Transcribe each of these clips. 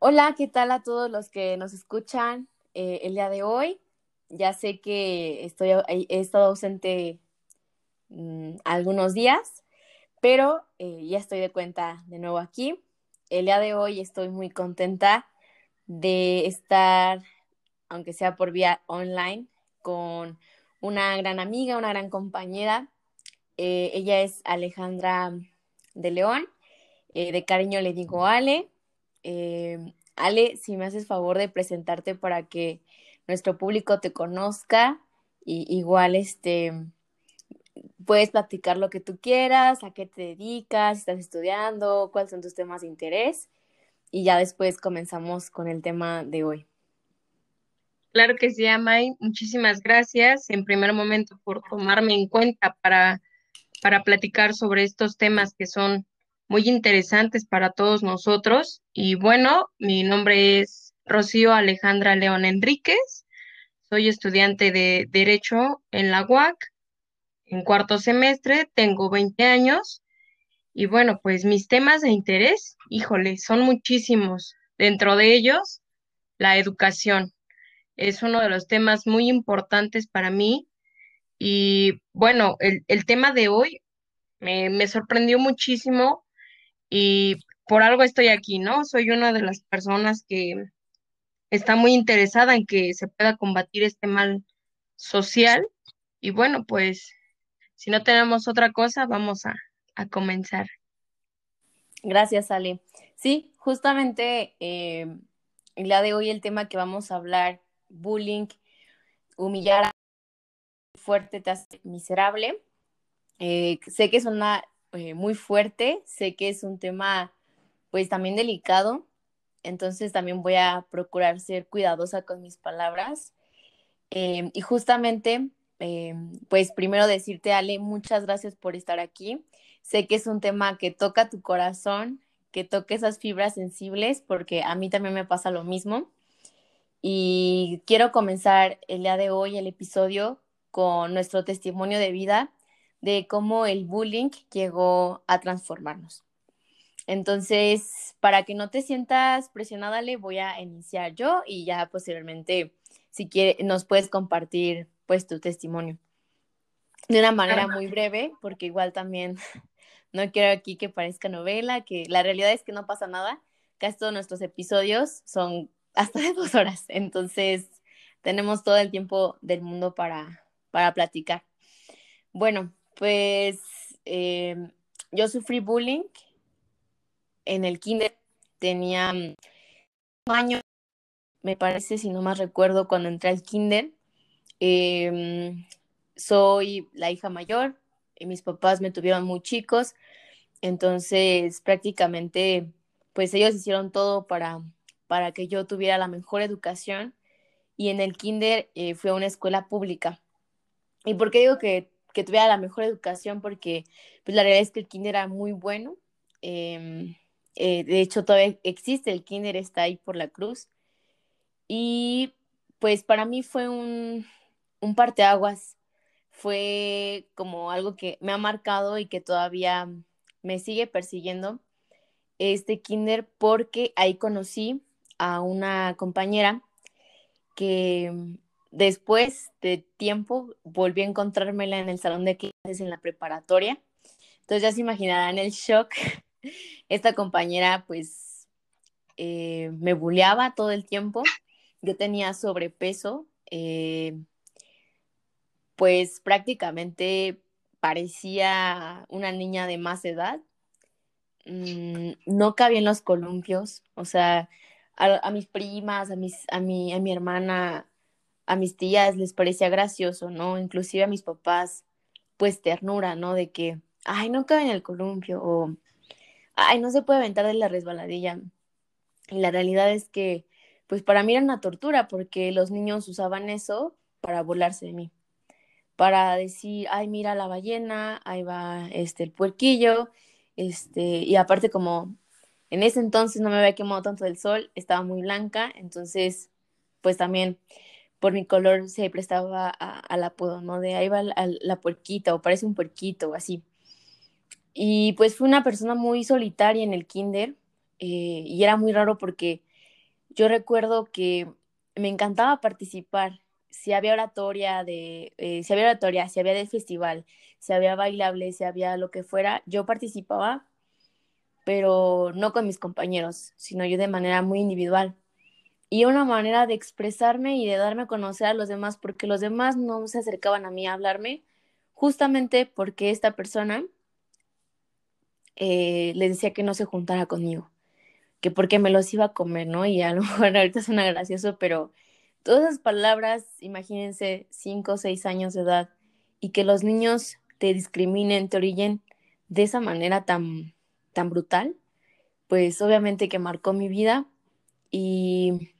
Hola, ¿qué tal a todos los que nos escuchan eh, el día de hoy? Ya sé que estoy, he estado ausente mm, algunos días, pero eh, ya estoy de cuenta de nuevo aquí. El día de hoy estoy muy contenta de estar, aunque sea por vía online, con una gran amiga, una gran compañera. Eh, ella es Alejandra de León. de cariño le digo Ale. Eh, Ale, si me haces favor de presentarte para que nuestro público te conozca, y igual este puedes platicar lo que tú quieras, a qué te dedicas, si estás estudiando, cuáles son tus temas de interés, y ya después comenzamos con el tema de hoy. Claro que sí, Amay. Muchísimas gracias en primer momento por tomarme en cuenta para, para platicar sobre estos temas que son muy interesantes para todos nosotros. Y bueno, mi nombre es Rocío Alejandra León Enríquez. Soy estudiante de Derecho en la UAC, en cuarto semestre, tengo 20 años. Y bueno, pues mis temas de interés, híjole, son muchísimos. Dentro de ellos, la educación. Es uno de los temas muy importantes para mí. Y bueno, el, el tema de hoy me, me sorprendió muchísimo y por algo estoy aquí, ¿no? Soy una de las personas que está muy interesada en que se pueda combatir este mal social y bueno, pues si no tenemos otra cosa, vamos a, comenzar. Gracias, Ale. Sí, justamente eh, día de hoy el tema que vamos a hablar, bullying, humillar fuerte te hace miserable. Eh, sé que es una eh, muy fuerte, sé que es un tema pues también delicado, entonces también voy a procurar ser cuidadosa con mis palabras. Em, y justamente, em, pues primero decirte, Ale, muchas gracias por estar aquí. Sé que es un tema que toca tu corazón, que toca esas fibras sensibles, porque a mí también me pasa lo mismo. Y quiero comenzar el día de hoy el episodio con nuestro testimonio de vida de cómo el bullying llegó a transformarnos. Entonces, para que no te sientas presionada, le voy a iniciar yo y ya posteriormente, si quieres, nos puedes compartir pues tu testimonio. De una manera muy breve, porque igual también no quiero aquí que parezca novela, que la realidad es que no pasa nada. Casi todos nuestros episodios son hasta de dos horas, entonces tenemos todo el tiempo del mundo para, para platicar. Bueno, pues em, yo sufrí bullying en el kinder. Tenía un año, me parece, si no más recuerdo, cuando entré al kinder. Em, soy la hija mayor, y mis papás me tuvieron muy chicos, entonces prácticamente, pues ellos hicieron todo para, para que yo tuviera la mejor educación y en el kinder eh, fui a una escuela pública. ¿Y por qué digo que que tuviera la mejor educación porque pues la realidad es que el kinder era muy bueno. Em, eh, de hecho, todavía existe, el kinder está ahí por la cruz. Y pues para mí fue un, un parteaguas, fue como algo que me ha marcado y que todavía me sigue persiguiendo este kinder porque ahí conocí a una compañera que Después de tiempo volví a encontrármela en el salón de clases en la preparatoria. Entonces ya se imaginarán el shock. Esta compañera pues eh, me buleaba todo el tiempo. Yo tenía sobrepeso. Eh, pues prácticamente parecía una niña de más edad. Mm, no cabía en los columpios. O sea, a, mis primas, a, mis, a, mi, a mi hermana a mis tías les parecía gracioso, ¿no? Inclusive a mis papás, pues ternura, ¿no? De que, ay, no cabe en el columpio o, ay, no se puede aventar de la resbaladilla. Y la realidad es que, pues para mí era una tortura porque los niños usaban eso para burlarse de mí, para decir, ay, mira la ballena, ahí va este, el puerquillo, este, y aparte como en ese entonces no me había quemado tanto del sol, estaba muy blanca, entonces pues también por mi color se prestaba al apodo, ¿no? De ahí va la, la, puerquita o parece un puerquito o así. Y pues fui una persona muy solitaria en el kinder eh, y era muy raro porque yo recuerdo que me encantaba participar. Si había oratoria de, eh, si había oratoria, si había de festival, si había bailable, si había lo que fuera, yo participaba, pero no con mis compañeros, sino yo de manera muy individual y una manera de expresarme y de darme a conocer a los demás, porque los demás no se acercaban a mí a hablarme, justamente porque esta persona eh, les decía que no se juntara conmigo, que porque me los iba a comer, ¿no? Y a lo mejor ahorita suena gracioso, pero todas esas palabras, imagínense, cinco o seis años de edad, y que los niños te discriminen, te orillen de esa manera tan, tan brutal, pues obviamente que marcó mi vida y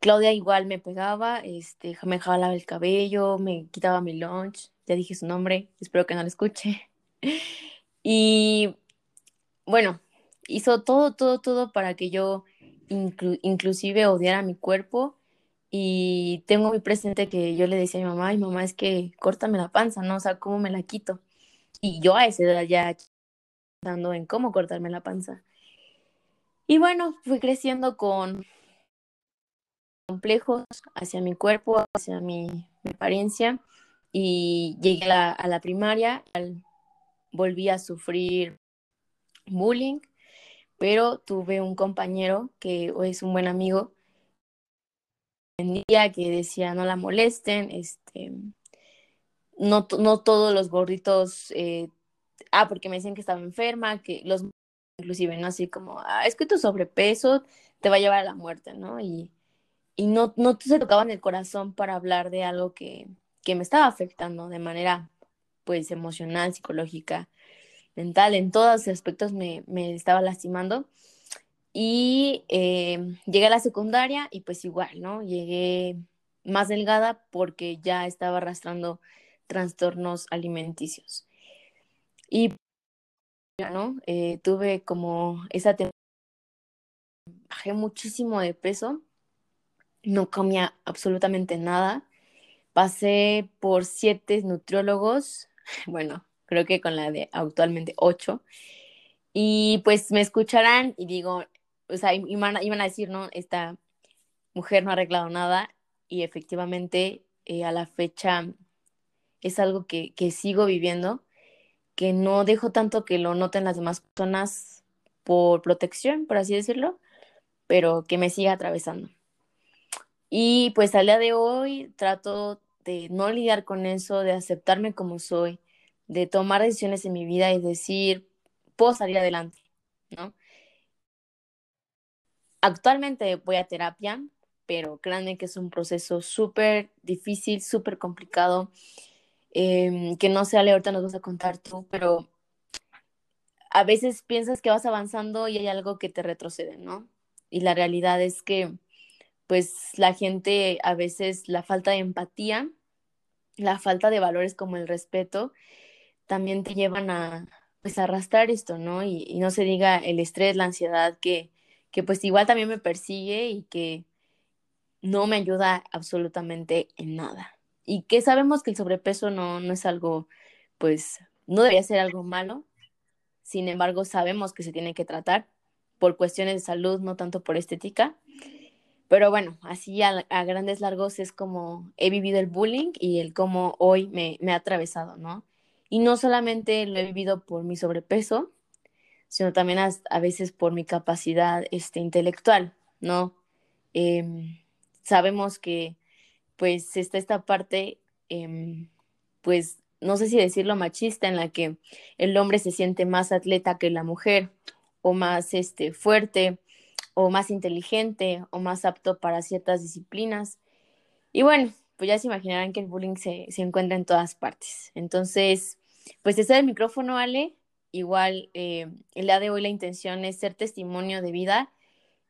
Claudia igual me pegaba, este, me jalaba el cabello, me quitaba mi lunch, ya dije su nombre, espero que no lo escuche. Y bueno, hizo todo, todo, todo para que yo inclusive odiara mi cuerpo y tengo muy presente que yo le decía a mi mamá, ay mamá, es que córtame la panza, ¿no? O sea, ¿cómo me la quito? Y yo a esa edad ya pensando en cómo cortarme la panza. Y bueno, fui creciendo con complejos hacia mi cuerpo, hacia mi, apariencia y llegué a la, primaria, volví a sufrir bullying, pero tuve un compañero que es un buen amigo que decía no la molesten, este, no, no todos los gorditos, eh, ah, porque me decían que estaba enferma, que los inclusive, ¿no? Así como, ah, es que tu sobrepeso te va a llevar a la muerte, ¿no? Y, y no, no se tocaban el corazón para hablar de algo que, que me estaba afectando de manera, pues, emocional, psicológica, mental, en todos los aspectos me, me estaba lastimando. Y eh, llegué a la secundaria y pues igual, ¿no? Llegué más delgada porque ya estaba arrastrando trastornos alimenticios. Y, ¿no? Eh, tuve como esa bajé muchísimo de peso no comía absolutamente nada. Pasé por siete nutriólogos, bueno, creo que con la de actualmente ocho. Y pues me escucharán y digo, o sea, iban, a decir, no, esta mujer no ha arreglado nada y efectivamente eh, a la fecha es algo que, que sigo viviendo, que no dejo tanto que lo noten las demás personas por protección, por así decirlo, pero que me siga atravesando. Y pues al día de hoy trato de no lidiar con eso, de aceptarme como soy, de tomar decisiones en mi vida y decir, puedo salir adelante, ¿no? Actualmente voy a terapia, pero créanme que es un proceso súper difícil, súper complicado, em, que no sé, Ale, ahorita nos vas a contar tú, pero a veces piensas que vas avanzando y hay algo que te retrocede, ¿no? Y la realidad es que pues la gente a veces la falta de empatía, la falta de valores como el respeto, también te llevan a pues arrastrar esto, ¿no? Y, no se diga el estrés, la ansiedad, que, que pues igual también me persigue y que no me ayuda absolutamente en nada. Y que sabemos que el sobrepeso no, no es algo, pues, no debería ser algo malo. Sin embargo, sabemos que se tiene que tratar por cuestiones de salud, no tanto por estética. Pero bueno, así a, grandes largos es como he vivido el bullying y el cómo hoy me, me ha atravesado, ¿no? Y no solamente lo he vivido por mi sobrepeso, sino también a, veces por mi capacidad este, intelectual, ¿no? Em, sabemos que pues está esta parte, em, pues no sé si decirlo machista, en la que el hombre se siente más atleta que la mujer o más este, fuerte o más inteligente o más apto para ciertas disciplinas. Y bueno, pues ya se imaginarán que el bullying se, se encuentra en todas partes. Entonces, pues es el micrófono, Ale. Igual, eh, el día de hoy la intención es ser testimonio de vida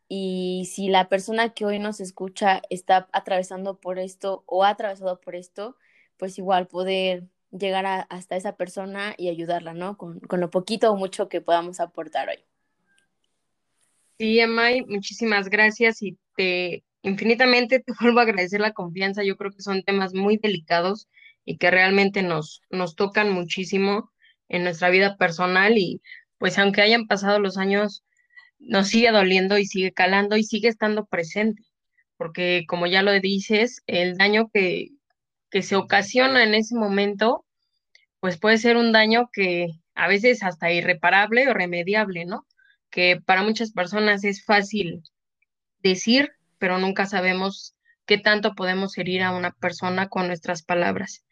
y si la persona que hoy nos escucha está atravesando por esto o ha atravesado por esto, pues igual poder llegar hasta esa persona y ayudarla, ¿no? Con, con, lo poquito o mucho que podamos aportar hoy. Sí, Amay, muchísimas gracias y te infinitamente te vuelvo a agradecer la confianza. Yo creo que son temas muy delicados y que realmente nos, nos tocan muchísimo en nuestra vida personal y pues aunque hayan pasado los años, nos sigue doliendo y sigue calando y sigue estando presente, porque como ya lo dices, el daño que, que se ocasiona en ese momento, pues puede ser un daño que a veces hasta irreparable o remediable, ¿no? Que para muchas personas es fácil decir, pero nunca sabemos qué tanto podemos herir a una persona con nuestras palabras.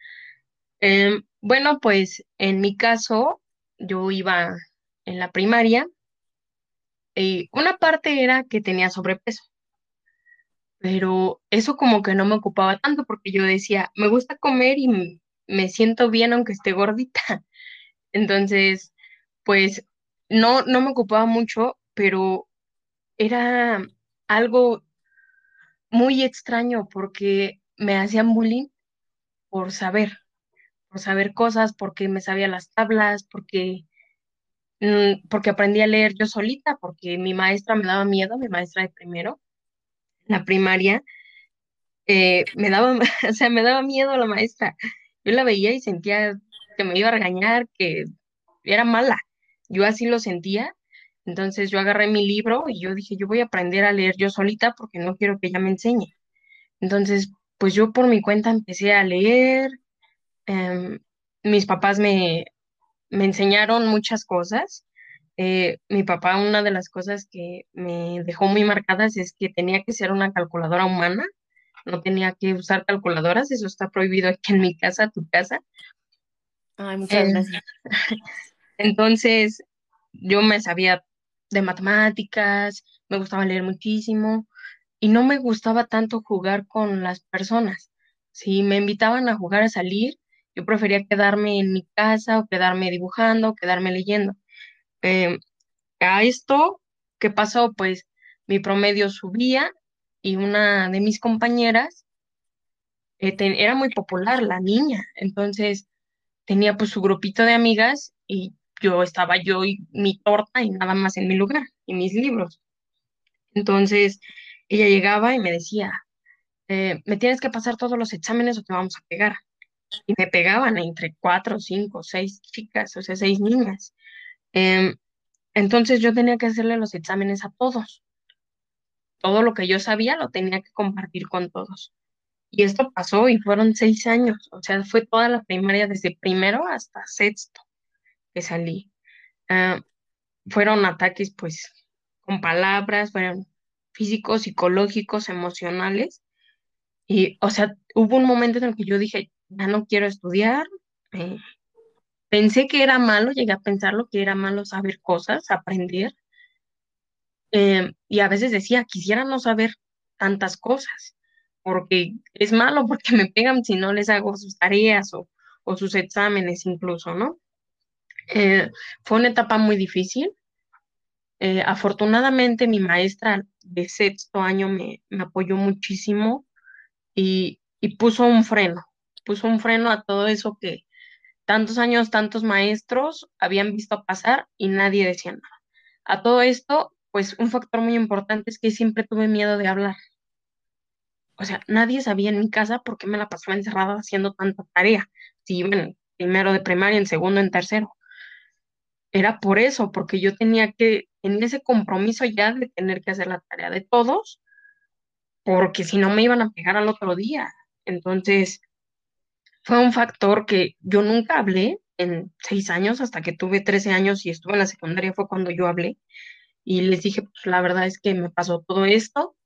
Em, bueno, pues en mi caso, yo iba en la primaria y una parte era que tenía sobrepeso, pero eso como que no me ocupaba tanto porque yo decía, me gusta comer y me siento bien aunque esté gordita. Entonces, pues no, no me ocupaba mucho, pero era algo muy extraño porque me hacían bullying por saber, por saber cosas, porque me sabía las tablas, porque, mm, porque aprendí a leer yo solita, porque mi maestra me daba miedo, mi maestra de primero, la primaria, eh, me daba, o sea, me daba miedo la maestra. Yo la veía y sentía que me iba a regañar, que era mala. Yo así lo sentía. Entonces yo agarré mi libro y yo dije, yo voy a aprender a leer yo solita porque no quiero que ella me enseñe. Entonces, pues yo por mi cuenta empecé a leer. Em, mis papás me, me enseñaron muchas cosas. Eh, mi papá, una de las cosas que me dejó muy marcadas es que tenía que ser una calculadora humana no tenía que usar calculadoras, eso está prohibido aquí en mi casa, tu casa. Ay, muchas gracias. Entonces, yo me sabía de matemáticas, me gustaba leer muchísimo y no me gustaba tanto jugar con las personas. Si me invitaban a jugar a salir, yo prefería quedarme en mi casa o quedarme dibujando, o quedarme leyendo. Em, a esto, ¿qué pasó? Pues mi promedio subía y una de mis compañeras eh, era muy popular, la niña, entonces tenía pues su grupito de amigas y yo estaba yo y mi torta y nada más en mi lugar y mis libros. Entonces ella llegaba y me decía, eh, me tienes que pasar todos los exámenes o te vamos a pegar. Y me pegaban entre cuatro, cinco, seis chicas, o sea, seis niñas. Em, entonces yo tenía que hacerle los exámenes a todos todo lo que yo sabía lo tenía que compartir con todos. Y esto pasó y fueron seis años, o sea, fue toda la primaria desde primero hasta sexto salí. Ah, fueron ataques pues con palabras, fueron físicos, psicológicos, emocionales. Y, o sea, hubo un momento en el que yo dije, ya no quiero estudiar. Pensé que era malo, llegué a pensarlo, que era malo saber cosas, aprender. Eh, y a veces decía, quisiera no saber tantas cosas, porque es malo porque me pegan si no les hago sus tareas o, sus exámenes incluso, ¿no? Eh, fue una etapa muy difícil. Eh, afortunadamente mi maestra de sexto año me, apoyó muchísimo y, puso un freno, puso un freno a todo eso que tantos años, tantos maestros habían visto pasar y nadie decía nada. A todo esto pues un factor muy importante es que siempre tuve miedo de hablar. O sea, nadie sabía en mi casa por qué me la pasaba encerrada haciendo tanta tarea. Si iba en primero de primaria, en segundo, en tercero. Era por eso, porque yo tenía que, en ese compromiso ya de tener que hacer la tarea de todos, porque si no me iban a pegar al otro día. Entonces, fue un factor que yo nunca hablé en seis años, hasta que tuve 13 años y estuve en la secundaria, fue cuando yo hablé y les dije, pues la verdad es que me pasó todo esto.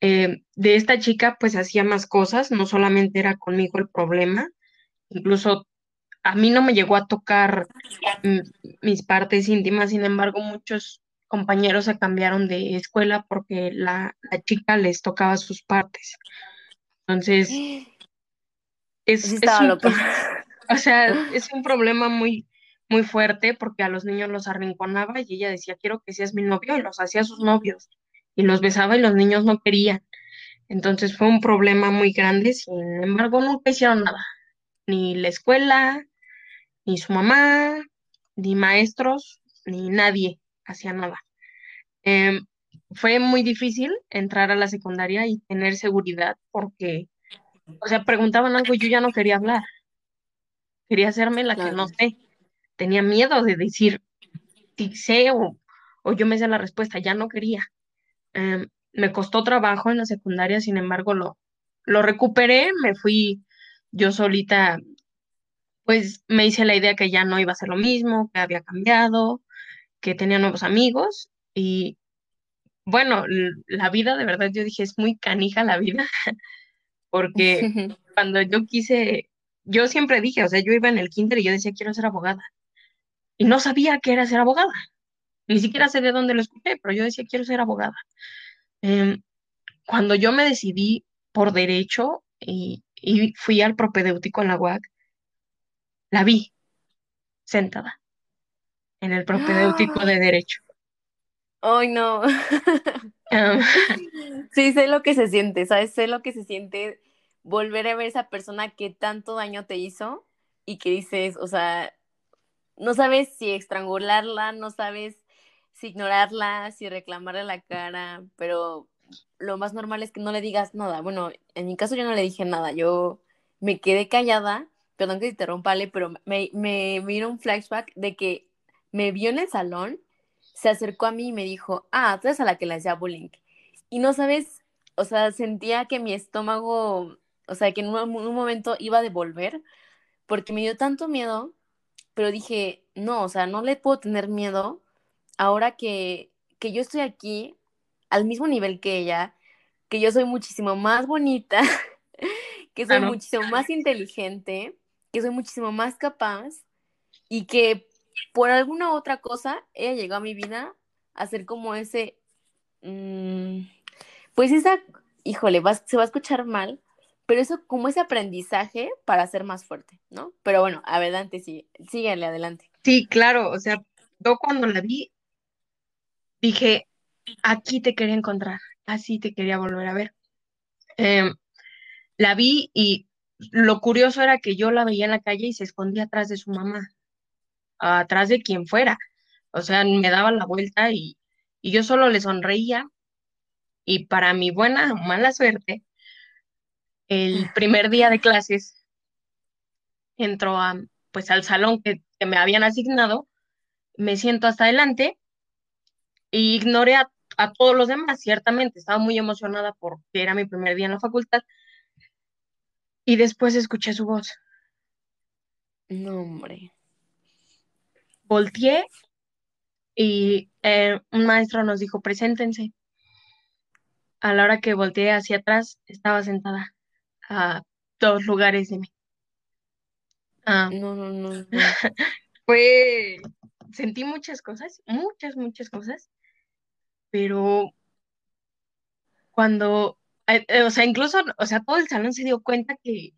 Eh, de esta chica, pues hacía más cosas, no solamente era conmigo el problema, incluso a mí no me llegó a tocar mis partes íntimas, sin embargo, muchos compañeros se cambiaron de escuela porque la, la chica les tocaba sus partes. Entonces, es, es o sea, es un problema muy, muy fuerte porque a los niños los arrinconaba y ella decía, quiero que seas mi novio y los hacía sus novios. y los besaba y los niños no querían. Entonces fue un problema muy grande, sin embargo nunca hicieron nada, ni la escuela, ni su mamá, ni maestros, ni nadie hacía nada. Em, fue muy difícil entrar a la secundaria y tener seguridad porque, o sea, preguntaban algo y yo ya no quería hablar. Quería hacerme la que no sé. Tenía miedo de decir si sé o, yo me sé la respuesta, ya no quería. Em, me costó trabajo en la secundaria, sin embargo, lo, lo recuperé, me fui yo solita, pues me hice la idea que ya no iba a ser lo mismo, que había cambiado, que tenía nuevos amigos y bueno, la vida de verdad yo dije es muy canija la vida, porque cuando yo quise, yo siempre dije, o sea, yo iba en el kinder y yo decía quiero ser abogada y no sabía qué era ser abogada, ni siquiera sé de dónde lo escuché, pero yo decía quiero ser abogada. Em, cuando yo me decidí por derecho y, fui al propedéutico en la UAC, la vi sentada en el propedéutico de derecho. Ay, no. sí, sé lo que se siente, ¿sabes? Sé lo que se siente volver a ver a esa persona que tanto daño te hizo y que dices, o sea, no sabes si estrangularla, no sabes si ignorarla, si reclamarle la cara, pero lo más normal es que no le digas nada. Bueno, en mi caso yo no le dije nada, yo me quedé callada, perdón que te rompa, pero me, me vino un flashback de que me vio en el salón, se acercó a mí y me dijo, ah, tú eres a la que le hacía bullying. Y no sabes, o sea, sentía que mi estómago, o sea, que en un, un momento iba a devolver, porque me dio tanto miedo, pero dije, no, o sea, no le puedo tener miedo ahora que, que yo estoy aquí al mismo nivel que ella, que yo soy muchísimo más bonita, que soy muchísimo más inteligente, que soy muchísimo más capaz y que por alguna otra cosa ella llegó a mi vida a ser como ese, mm, pues esa, híjole, se va a escuchar mal, pero eso como ese aprendizaje para ser más fuerte, ¿no? Pero bueno, adelante, sí, síguele adelante. Sí, claro, o sea, yo cuando la vi dije, aquí te quería encontrar, así te quería volver a ver. Em, la vi y lo curioso era que yo la veía en la calle y se escondía atrás de su mamá, atrás de quien fuera. O sea, me daba la vuelta y, yo solo le sonreía y para mi buena o mala suerte, el primer día de clases entró a, pues al salón que, que me habían asignado, me siento hasta adelante y ignoré a a todos los demás, ciertamente. Estaba muy emocionada porque era mi primer día en la facultad. Y después escuché su voz. No, hombre. Volteé y eh, un maestro nos dijo, preséntense. A la hora que volteé hacia atrás, estaba sentada a dos lugares de mí. Ah. no, no, no. fue, sentí muchas cosas, muchas, muchas cosas pero cuando, eh, eh, o sea, incluso, o sea, todo el salón se dio cuenta que,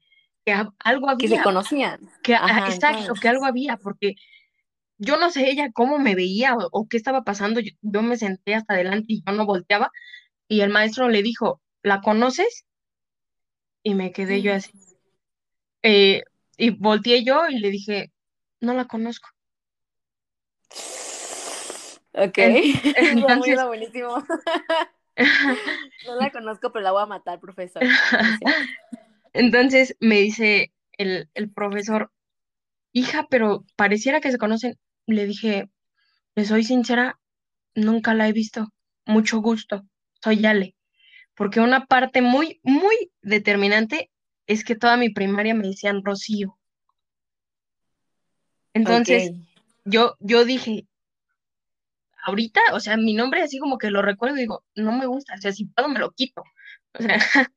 algo había. Que se conocían. Que, exacto, que algo había, porque yo no sé ella cómo me veía o, qué estaba pasando, yo, me senté hasta adelante y yo no volteaba, y el maestro le dijo, ¿la conoces? Y me quedé yo así. Eh, y volteé yo y le dije, no la conozco. Ok. Entonces, buenísimo. no la conozco, pero la voy a matar, profesor. Entonces me dice el, profesor, hija, pero pareciera que se conocen. Le dije, le soy sincera, nunca la he visto. Mucho gusto. Soy Yale. Porque una parte muy, muy determinante es que toda mi primaria me decían Rocío. Entonces, yo, yo dije, ahorita, o sea, mi nombre así como que lo recuerdo y digo, no me gusta, o sea, si puedo me lo quito. O sea,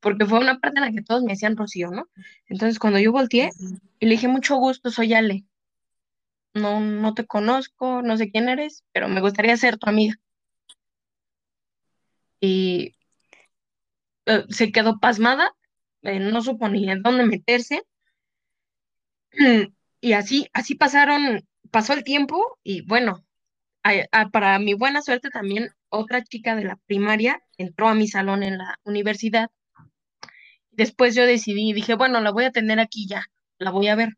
porque fue una parte en la que todos me decían Rocío, ¿no? Entonces cuando yo volteé y le dije, mucho gusto, soy Ale. No, no te conozco, no sé quién eres, pero me gustaría ser tu amiga. Y eh, se quedó pasmada, eh, no supo ni en dónde meterse. Y así, así pasaron, pasó el tiempo y bueno, para mi buena suerte también otra chica de la primaria entró a mi salón en la universidad. Después yo decidí, dije, bueno, la voy a tener aquí ya, la voy a ver.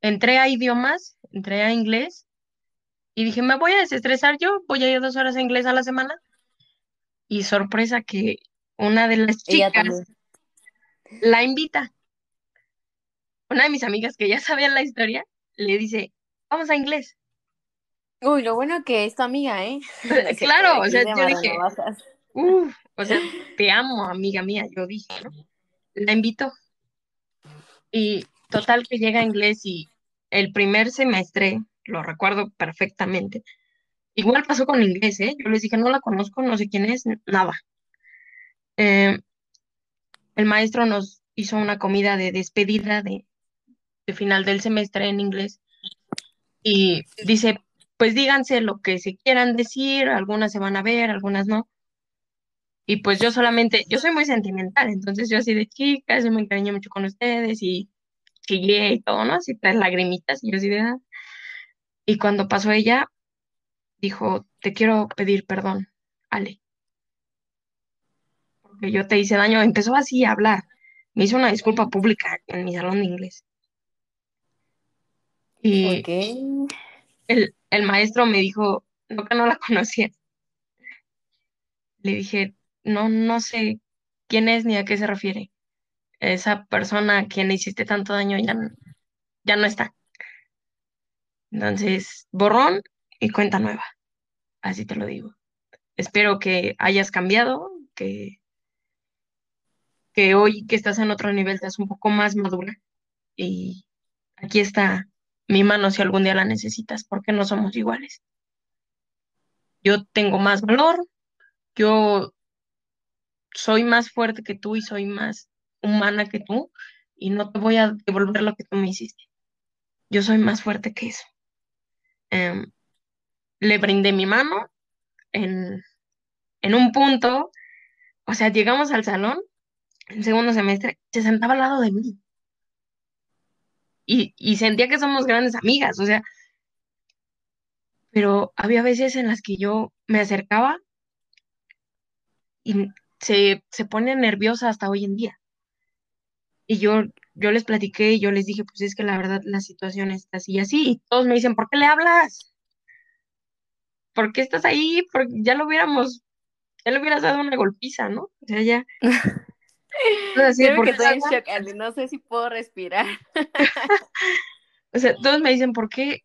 Entré a idiomas, entré a inglés y dije, me voy a desestresar yo, voy a ir dos horas a inglés a la semana. Y sorpresa que una de las chicas la invita. Una de mis amigas que ya sabían la historia le dice, vamos a inglés. Uy, lo bueno que es tu amiga, ¿eh? claro, o sea, yo dije, uff, o sea, te amo, amiga mía, yo dije, ¿no? La invito. Y total que llega a inglés y el primer semestre, lo recuerdo perfectamente, igual pasó con inglés, ¿eh? Yo les dije, no la conozco, no sé quién es, nada. Eh, el maestro nos hizo una comida de despedida de, de final del semestre en inglés y dice, pues díganse lo que se quieran decir, algunas se van a ver, algunas no. Y pues yo solamente, yo soy muy sentimental, entonces yo así de chicas, yo me encariñé mucho con ustedes y chillé y todo, ¿no? Así tres lagrimitas y yo así de... Ah". Y cuando pasó ella, dijo, te quiero pedir perdón, Ale. Porque yo te hice daño. Empezó así a hablar. Me hizo una disculpa pública en mi salón de inglés. Y el, el maestro me dijo, no que no la conocía. Le dije, no, no sé quién es ni a qué se refiere. Esa persona a quien le hiciste tanto daño ya, ya no está. Entonces, borrón y cuenta nueva. Así te lo digo. Espero que hayas cambiado, que, que hoy que estás en otro nivel seas un poco más madura. Y aquí está mi mano si algún día la necesitas, porque no somos iguales. Yo tengo más valor, yo soy más fuerte que tú y soy más humana que tú y no te voy a devolver lo que tú me hiciste. Yo soy más fuerte que eso. Em, le brindé mi mano en, en un punto, o sea, llegamos al salón, en segundo semestre, se sentaba al lado de mí. Y, sentía que somos grandes amigas, o sea, pero había veces en las que yo me acercaba y se, se pone nerviosa hasta hoy en día. Y yo, yo les platiqué y yo les dije, pues es que la verdad la situación está así y así. Y todos me dicen, ¿por qué le hablas? ¿Por qué estás ahí? Porque ya lo hubiéramos, ya le hubieras dado una golpiza, ¿no? O sea, ya. Creo que estoy en shock, no sé si puedo respirar. o sea, todos me dicen, ¿por qué?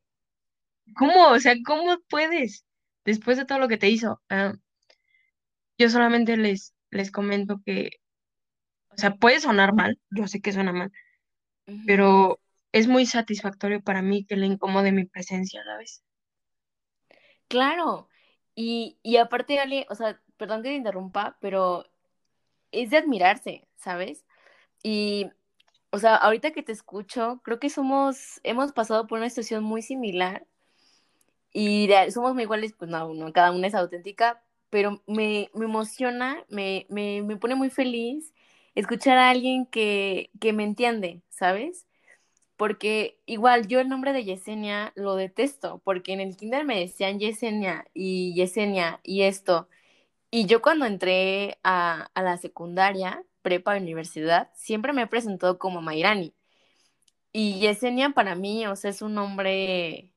¿Cómo? O sea, ¿cómo puedes? Después de todo lo que te hizo. Ah, yo solamente les, les comento que, o sea, puede sonar mal, yo sé que suena mal, pero es muy satisfactorio para mí que le incomode mi presencia vez. Claro, y, y aparte, Ale, o sea, perdón que te interrumpa, pero es de admirarse, ¿sabes? Y, o sea, ahorita que te escucho, creo que somos, hemos pasado por una situación muy similar y somos muy iguales, pues no, no, cada una es auténtica, pero me, me emociona, me, me, me, pone muy feliz escuchar a alguien que, que me entiende, ¿sabes? Porque igual yo el nombre de Yesenia lo detesto, porque en el kinder me decían Yesenia y Yesenia y esto. Y yo cuando entré a, a la secundaria, prepa, universidad, siempre me he presentado como Mairani. Y Yesenia para mí, o sea, es un nombre,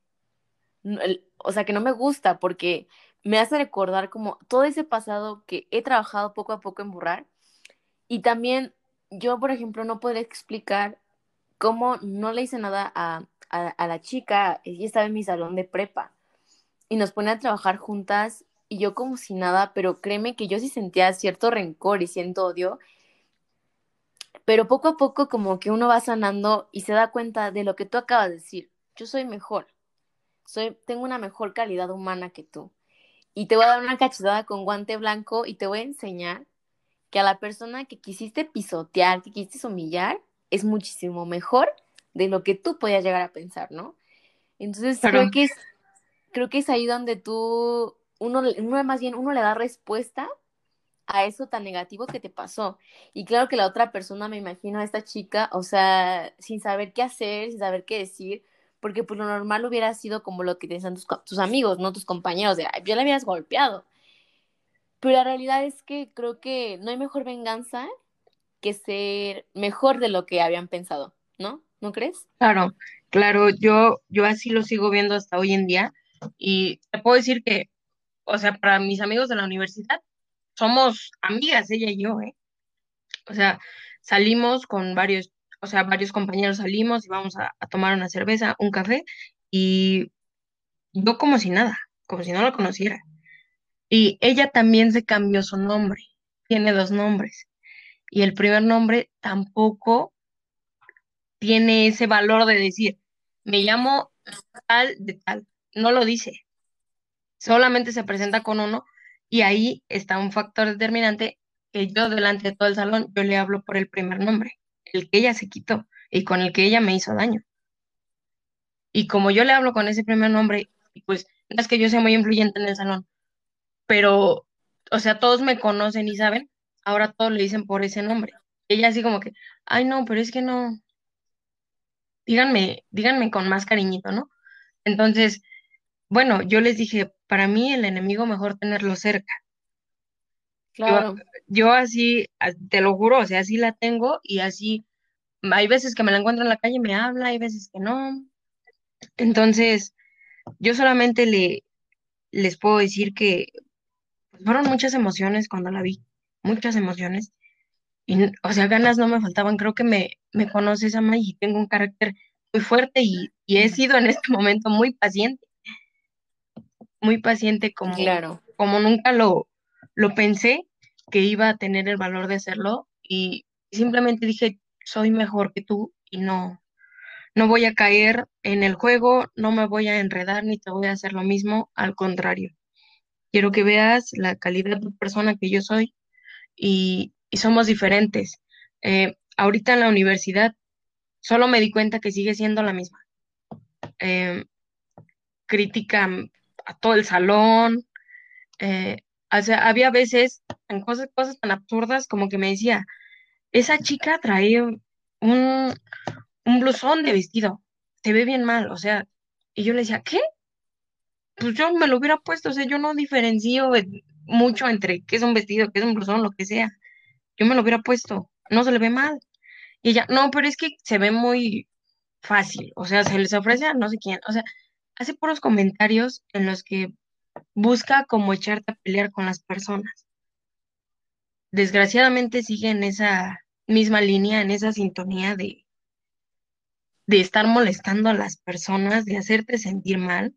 o sea, que no me gusta porque me hace recordar como todo ese pasado que he trabajado poco a poco en borrar. Y también yo, por ejemplo, no puedo explicar cómo no le hice nada a, a, la chica, ella estaba en mi salón de prepa y nos pone a trabajar juntas y yo como si nada, pero créeme que yo sí sentía cierto rencor y siento odio, pero poco a poco como que uno va sanando y se da cuenta de lo que tú acabas de decir, yo soy mejor, soy, tengo una mejor calidad humana que tú. Y te voy a dar una cachetada con guante blanco y te voy a enseñar que a la persona que quisiste pisotear, que quisiste humillar, es muchísimo mejor de lo que tú podías llegar a pensar, ¿no? Entonces creo que es, creo que es ahí donde tú, uno, uno más bien, uno le da respuesta a eso tan negativo que te pasó. Y claro que la otra persona, me imagino a esta chica, o sea, sin saber qué hacer, sin saber qué decir, porque pues lo normal hubiera sido como lo que te tus, tus amigos, no tus compañeros, de, yo le habías golpeado. Pero la realidad es que creo que no hay mejor venganza que ser mejor de lo que habían pensado, ¿no? ¿No crees? Claro, claro, yo, yo así lo sigo viendo hasta hoy en día y te puedo decir que, o sea, para mis amigos de la universidad, somos amigas, ella y yo, ¿eh? O sea, salimos con varios, o sea, varios compañeros salimos y vamos a, tomar una cerveza, un café y yo como si nada, como si no la conociera. Y ella también se cambió su nombre, tiene dos nombres. Y el primer nombre tampoco tiene ese valor de decir, me llamo tal de tal. No lo dice. Solamente se presenta con uno y ahí está un factor determinante que yo delante de todo el salón, yo le hablo por el primer nombre, el que ella se quitó y con el que ella me hizo daño. Y como yo le hablo con ese primer nombre, pues no es que yo sea muy influyente en el salón, pero, o sea, todos me conocen y saben, ahora todos le dicen por ese nombre. Ella así como que, ay no, pero es que no, díganme, díganme con más cariñito, ¿no? Entonces, bueno, yo les dije, para mí el enemigo mejor tenerlo cerca. Claro. Yo, yo así, te lo juro, o sea, así la tengo y así, hay veces que me la encuentro en la calle y me habla, hay veces que no. Entonces, yo solamente le, les puedo decir que pues, fueron muchas emociones cuando la vi, muchas emociones. Y, o sea, ganas no me faltaban. Creo que me, me conoces, Ama, y tengo un carácter muy fuerte y, y he sido en este momento muy paciente, muy paciente como, Claro. como nunca lo, lo pensé que iba a tener el valor de hacerlo y simplemente dije, soy mejor que tú y no, no voy a caer en el juego, no me voy a enredar ni te voy a hacer lo mismo, al contrario. Quiero que veas la calidad de persona que yo soy y, y somos diferentes. Eh, ahorita en la universidad solo me di cuenta que sigue siendo la misma. Eh, critica a todo el salón. eh, o sea, había veces en cosas, cosas tan absurdas como que me decía, esa chica trae un, un blusón de vestido, se ve bien mal, o sea, y yo le decía, ¿qué? Pues yo me lo hubiera puesto, o sea, yo no diferencio en- mucho entre qué es un vestido, qué es un blusón, lo que sea. Yo me lo hubiera puesto, no se le ve mal. Y ella, no, pero es que se ve muy fácil, o sea, se les ofrece a no sé quién, o sea, hace puros comentarios en los que busca como echarte a pelear con las personas. Desgraciadamente sigue en esa misma línea, en esa sintonía de, de estar molestando a las personas, de hacerte sentir mal.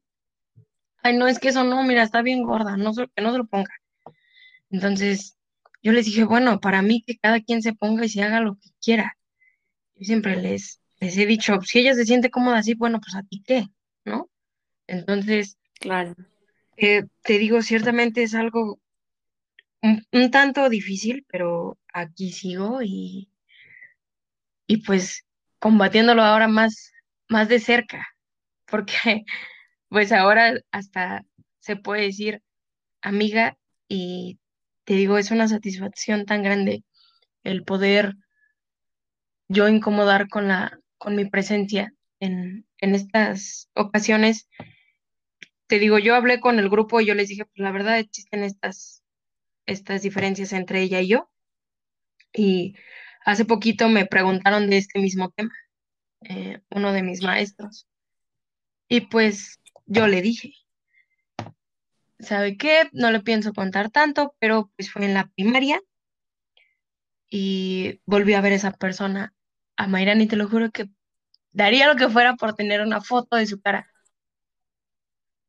Ay, no, es que eso no, mira, está bien gorda, no, que no se lo ponga. Entonces, yo les dije, bueno, para mí que cada quien se ponga y se haga lo que quiera. Yo siempre les, les he dicho, si ella se siente cómoda así, bueno, pues a ti qué, ¿no? Entonces, Claro. eh, te digo, ciertamente es algo un, un tanto difícil, pero aquí sigo y, y pues combatiéndolo ahora más, más de cerca, porque pues ahora hasta se puede decir amiga y te digo, es una satisfacción tan grande el poder yo incomodar con la, con mi presencia en, en estas ocasiones. Te digo, yo hablé con el grupo y yo les dije, pues la verdad existen estas, estas diferencias entre ella y yo. Y hace poquito me preguntaron de este mismo tema, eh, uno de mis maestros. Y pues yo le dije, ¿sabe qué? No le pienso contar tanto, pero pues fue en la primaria y volví a ver a esa persona, a Mayrani, y te lo juro que daría lo que fuera por tener una foto de su cara.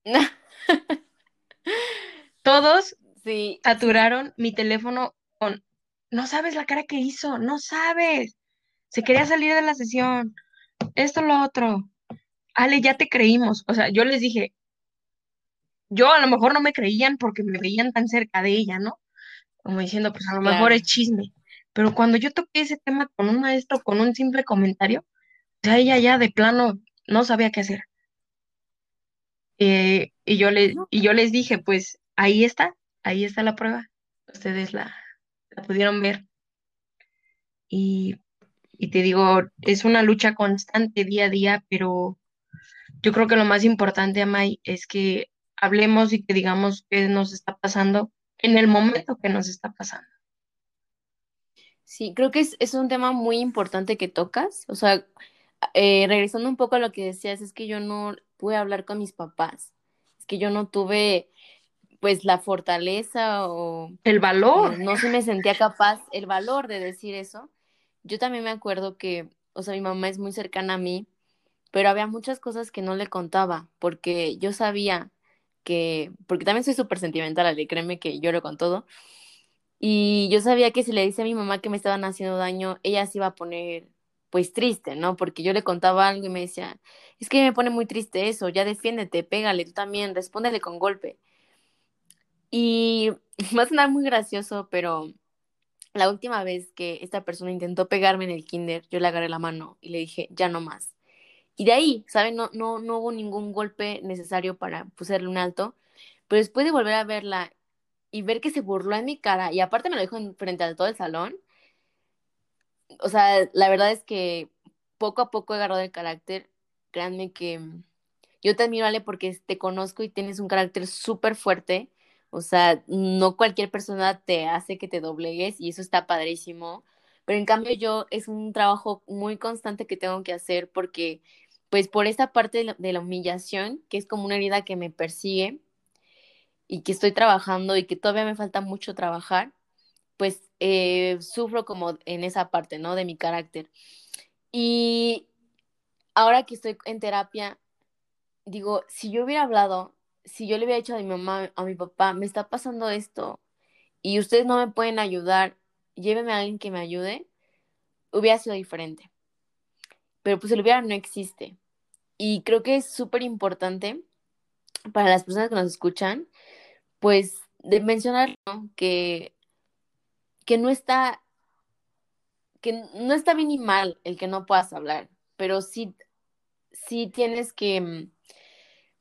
Todos Sí, saturaron mi teléfono con, no sabes la cara que hizo, no sabes. Se quería salir de la sesión, esto, lo otro. Ale, ya te creímos. O sea, yo les dije, yo a lo mejor no me creían porque me veían tan cerca de ella, ¿no? Como diciendo, pues a lo mejor es chisme. Pero cuando yo toqué ese tema con un maestro, con un simple comentario, o sea, ella ya de plano no sabía qué hacer. Eh, y yo le, y yo les dije, pues ahí está, ahí está la prueba. Ustedes la, la pudieron ver. Y, y te digo, es una lucha constante día a día, pero yo creo que lo más importante, Amay, es que hablemos y que digamos qué nos está pasando en el momento que nos está pasando. Sí, creo que es, es un tema muy importante que tocas. O sea, eh, regresando un poco a lo que decías, es que yo no pude hablar con mis papás. Es que yo no tuve pues la fortaleza o el valor. no se me sentía capaz, el valor de decir eso. Yo también me acuerdo que, o sea, mi mamá es muy cercana a mí, pero había muchas cosas que no le contaba, porque yo sabía que, porque también soy súper sentimental, y créeme que lloro con todo, y yo sabía que si le dice a mi mamá que me estaban haciendo daño, ella se iba a poner pues triste, ¿no? Porque yo le contaba algo y me decía, es que me pone muy triste eso, ya defiéndete, pégale, tú también, respóndele con golpe. Y va a sonar muy gracioso, pero la última vez que esta persona intentó pegarme en el kinder, yo le agarré la mano y le dije, ya no más. Y de ahí, ¿saben? No, no, no hubo ningún golpe necesario para pusirle un alto. Pero después de volver a verla y ver que se burló en mi cara, y aparte me lo dijo frente a todo el salón, o sea, la verdad es que poco a poco he agarrado el carácter. Créanme que yo te admiro, Ale, porque te conozco y tienes un carácter súper fuerte o sea, no cualquier persona te hace que te doblegues y eso está padrísimo. Pero en cambio yo es un trabajo muy constante que tengo que hacer porque pues por esta parte de la, humillación, que es como una herida que me persigue y que estoy trabajando y que todavía me falta mucho trabajar, pues eh, sufro como en esa parte, ¿no? De mi carácter. Y ahora que estoy en terapia, digo, si yo hubiera hablado si yo le hubiera dicho a mi mamá, a mi papá, me está pasando esto y ustedes no me pueden ayudar, llévenme a alguien que me ayude, hubiera sido diferente. Pero pues el hubiera no existe. Y creo que es súper importante para las personas que nos escuchan, pues de mencionar que, que no está que no está bien ni mal el que no puedas hablar, pero sí, sí tienes que mm,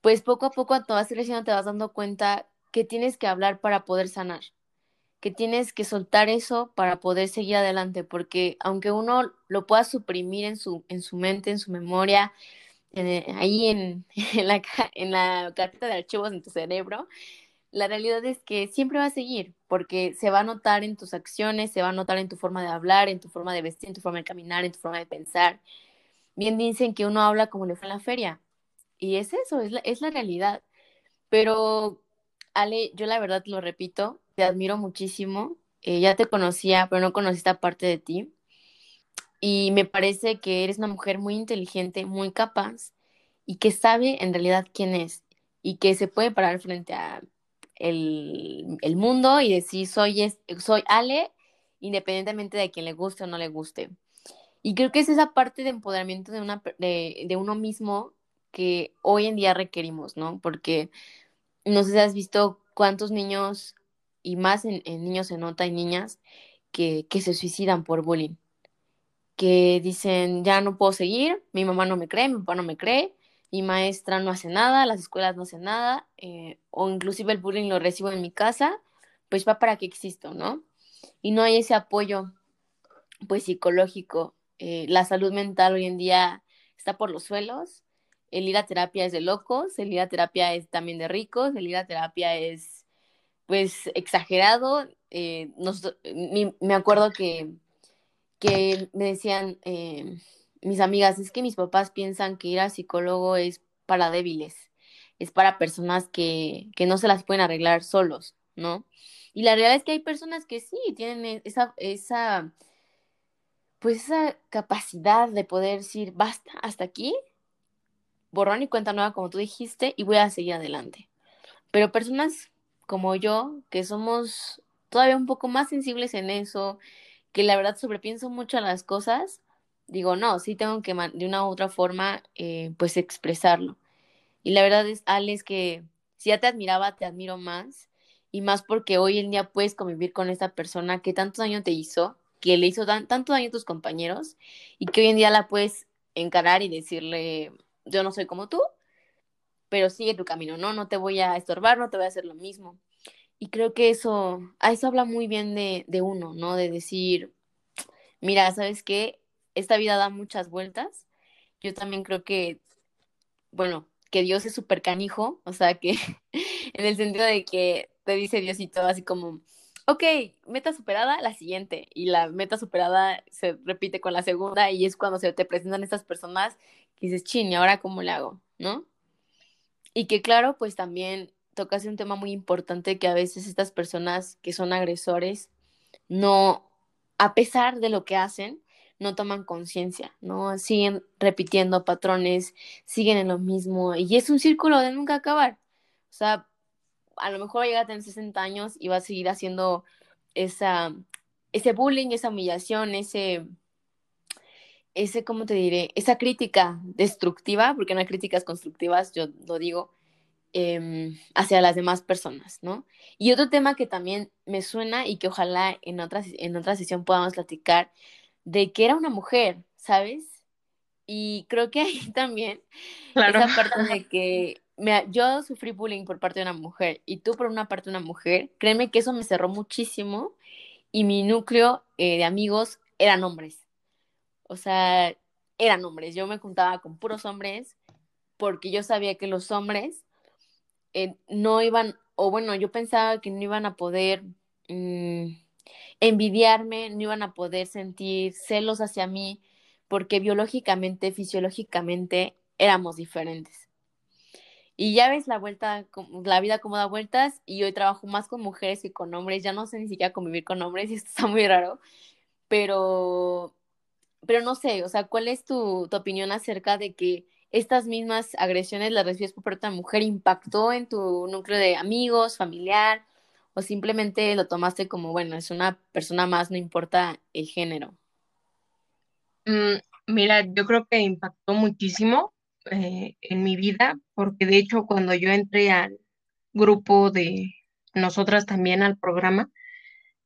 pues poco a poco te vas creciendo, te vas dando cuenta que tienes que hablar para poder sanar, que tienes que soltar eso para poder seguir adelante, porque aunque uno lo pueda suprimir en su, en su mente, en su memoria, ahí en, en, la, en la carpeta de archivos en tu cerebro, la realidad es que siempre va a seguir, porque se va a notar en tus acciones, se va a notar en tu forma de hablar, en tu forma de vestir, en tu forma de caminar, en tu forma de pensar. Bien dicen que uno habla como le fue en la feria, y es eso, es la, es la realidad. Pero, Ale, yo la verdad lo repito, te admiro muchísimo. Eh, ya te conocía, pero no conocí esta parte de ti. Y me parece que eres una mujer muy inteligente, muy capaz y que sabe en realidad quién es y que se puede parar frente a el, el mundo y decir soy, soy Ale, independientemente de quien le guste o no le guste. Y creo que es esa parte de empoderamiento de, una, de, de uno mismo que hoy en día requerimos, ¿no? Porque no sé si has visto cuántos niños, y más en, niños se nota y niñas, que, que se suicidan por bullying, que dicen, ya no puedo seguir, mi mamá no me cree, mi papá no me cree, mi maestra no hace nada, las escuelas no hacen nada, eh, o inclusive el bullying lo recibo en mi casa, pues va para que existo, ¿no? Y no hay ese apoyo, pues psicológico. Eh, la salud mental hoy en día está por los suelos el ir a terapia es de locos, el ir a terapia es también de ricos, el ir a terapia es pues exagerado. Eh, me acuerdo que, que me decían mis amigas, es que mis papás piensan que ir al psicólogo es para débiles, es para personas que, que no se las pueden arreglar solos, ¿no? Y la realidad es que hay personas que sí tienen e, esa, esa, pues esa capacidad de poder decir, basta, hasta aquí, borrón y cuenta nueva, como tú dijiste, y voy a seguir adelante. Pero personas como yo, que somos todavía un poco más sensibles en eso, que la verdad sobrepienso mucho a las cosas, digo, no, sí tengo que de una u otra forma, eh, pues expresarlo. Y la verdad es, Alex, que si ya te admiraba, te admiro más. Y más porque hoy en día puedes convivir con esta persona que tanto daño te hizo, que le hizo tanto daño a tus compañeros, y que hoy en día la puedes encarar y decirle, yo no soy como tú, pero sigue tu camino, ¿no? No te voy a estorbar, no te voy a hacer lo mismo. Y creo que eso, a eso habla muy bien de, de uno, ¿no? De decir, mira, ¿sabes qué? Esta vida da muchas vueltas. Yo también creo que, bueno, que Dios es súper canijo, o sea, que en el sentido de que te dice Diosito así como, ok, meta superada, la siguiente. Y la meta superada se repite con la segunda y es cuando se te presentan estas personas que dices, chin, ¿y ahora cómo le hago? ¿No? Y que claro, pues también tocas un tema muy importante que a veces estas personas que son agresores no, a pesar de lo que hacen, no toman conciencia, ¿no? Siguen repitiendo patrones, siguen en lo mismo y es un círculo de nunca acabar. O sea, a lo mejor llega a tener 60 años y va a seguir haciendo esa, ese bullying, esa humillación, ese, ese, ¿cómo te diré? Esa crítica destructiva, porque no hay críticas constructivas, yo lo digo, em, hacia las demás personas, ¿no? Y otro tema que también me suena y que ojalá en otra, en otra sesión podamos platicar, de que era una mujer, ¿sabes? Y creo que ahí también claro. esa parte de que yo sufrí bullying por parte de una mujer y tú por una parte de una mujer, créeme que eso me cerró muchísimo y mi núcleo eh, de amigos eran hombres. O sea, eran hombres. Yo me juntaba con puros hombres porque yo sabía que los hombres eh, no iban, o bueno, yo pensaba que no iban a poder mm, envidiarme, no iban a poder sentir celos hacia mí porque biológicamente, fisiológicamente éramos diferentes. Y ya ves la vuelta, la vida como da vueltas y hoy trabajo más con mujeres que con hombres, ya no sé ni siquiera convivir con hombres y esto está muy raro, pero, pero no sé, o sea, ¿cuál es tu, opinión acerca de que estas mismas agresiones las recibes por parte de mujer impactó en tu núcleo de amigos, familiar, o simplemente lo tomaste como, bueno, es una persona más, no importa el género? Mm, mira, yo creo que impactó muchísimo eh, en mi vida, porque de hecho cuando yo entré al grupo de nosotras también al programa,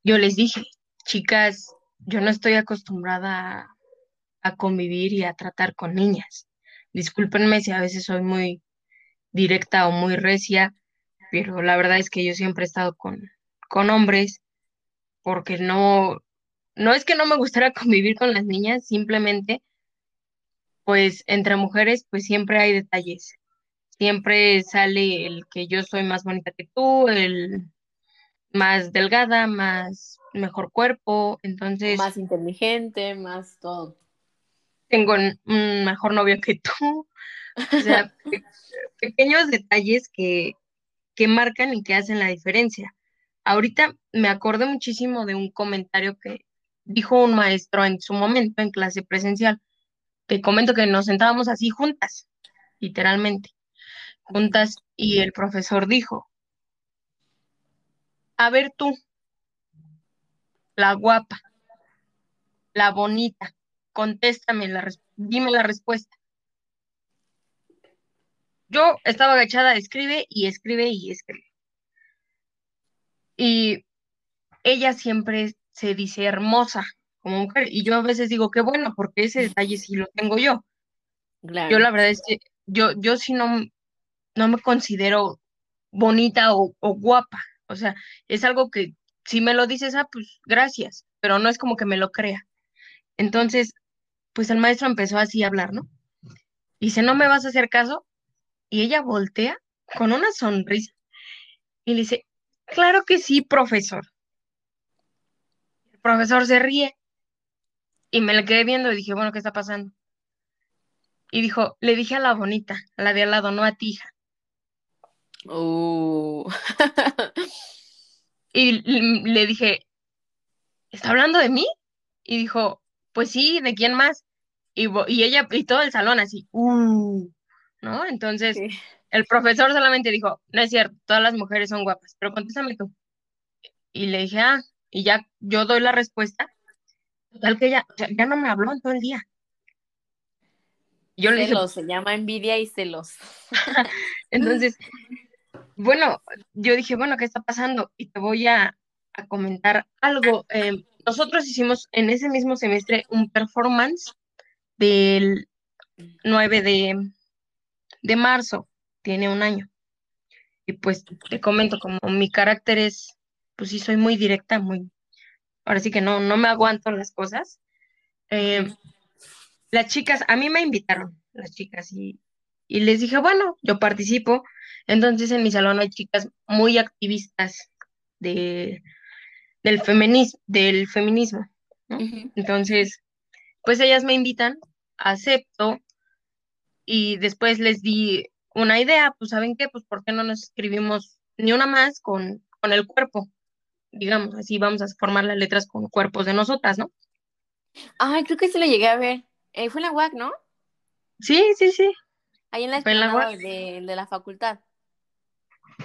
yo les dije, chicas, yo no estoy acostumbrada a, a convivir y a tratar con niñas. Discúlpenme si a veces soy muy directa o muy recia, pero la verdad es que yo siempre he estado con, con hombres porque no, no es que no me gustara convivir con las niñas, simplemente pues entre mujeres pues siempre hay detalles. Siempre sale el que yo soy más bonita que tú, el más delgada, más mejor cuerpo, entonces... Más inteligente, más todo. Tengo un mejor novio que tú. O sea, pequeños detalles que, que marcan y que hacen la diferencia. Ahorita me acordé muchísimo de un comentario que dijo un maestro en su momento en clase presencial te comento que nos sentábamos así juntas, literalmente, juntas, y el profesor dijo, a ver tú, la guapa, la bonita, contéstame, la dime la respuesta. Yo estaba agachada, escribe y escribe y escribe. Y ella siempre se dice hermosa, como mujer. Y yo a veces digo, qué bueno, porque ese detalle sí lo tengo yo. Yo la verdad es que yo, yo sí no, no me considero bonita o, guapa. O sea, es algo que si me lo dices, ah, pues gracias, pero no es como que me lo crea. Entonces, pues el maestro empezó así a hablar, ¿no? Y dice, ¿no me vas a hacer caso? Y ella voltea con una sonrisa y le dice, claro que sí, profesor. El profesor se ríe y me la quedé viendo y dije, bueno, ¿qué está pasando? Y dijo, le dije a la bonita, a la de al lado, no a ti, hija. Oh. y le dije, ¿está hablando de mí? Y dijo, pues sí, ¿de quién más? Y, y ella, y todo el salón así, uh, ¿no? Entonces, el profesor solamente dijo, no es cierto, todas las mujeres son guapas, pero contéstame tú. Y le dije, ah, y ya yo doy la respuesta Total que ella ya no me habló en todo el día. Yo celos, le se llama envidia y celos. Entonces, bueno, yo dije, bueno, ¿qué está pasando? Y te voy a, comentar algo. Em, nosotros hicimos en ese mismo semestre un performance del 9 de, de marzo, tiene un año. Y pues te comento, como mi carácter es, pues sí, soy muy directa, muy, ahora sí que no, no me aguanto las cosas. Eh, las chicas, a mí me invitaron las chicas y Y les dije, bueno, yo participo. Entonces en mi salón hay chicas muy activistas de, del, del feminismo. Entonces, pues ellas me invitan, acepto y después les di una idea, pues ¿saben qué? Pues ¿por qué no nos escribimos ni una más con, con el cuerpo? Digamos, así vamos a formar las letras con cuerpos de nosotras, ¿no? Ay, creo que sí lo llegué a ver. Eh, fue en la UAC, ¿no? Sí, sí, sí. Ahí en la escuela de, de, la facultad.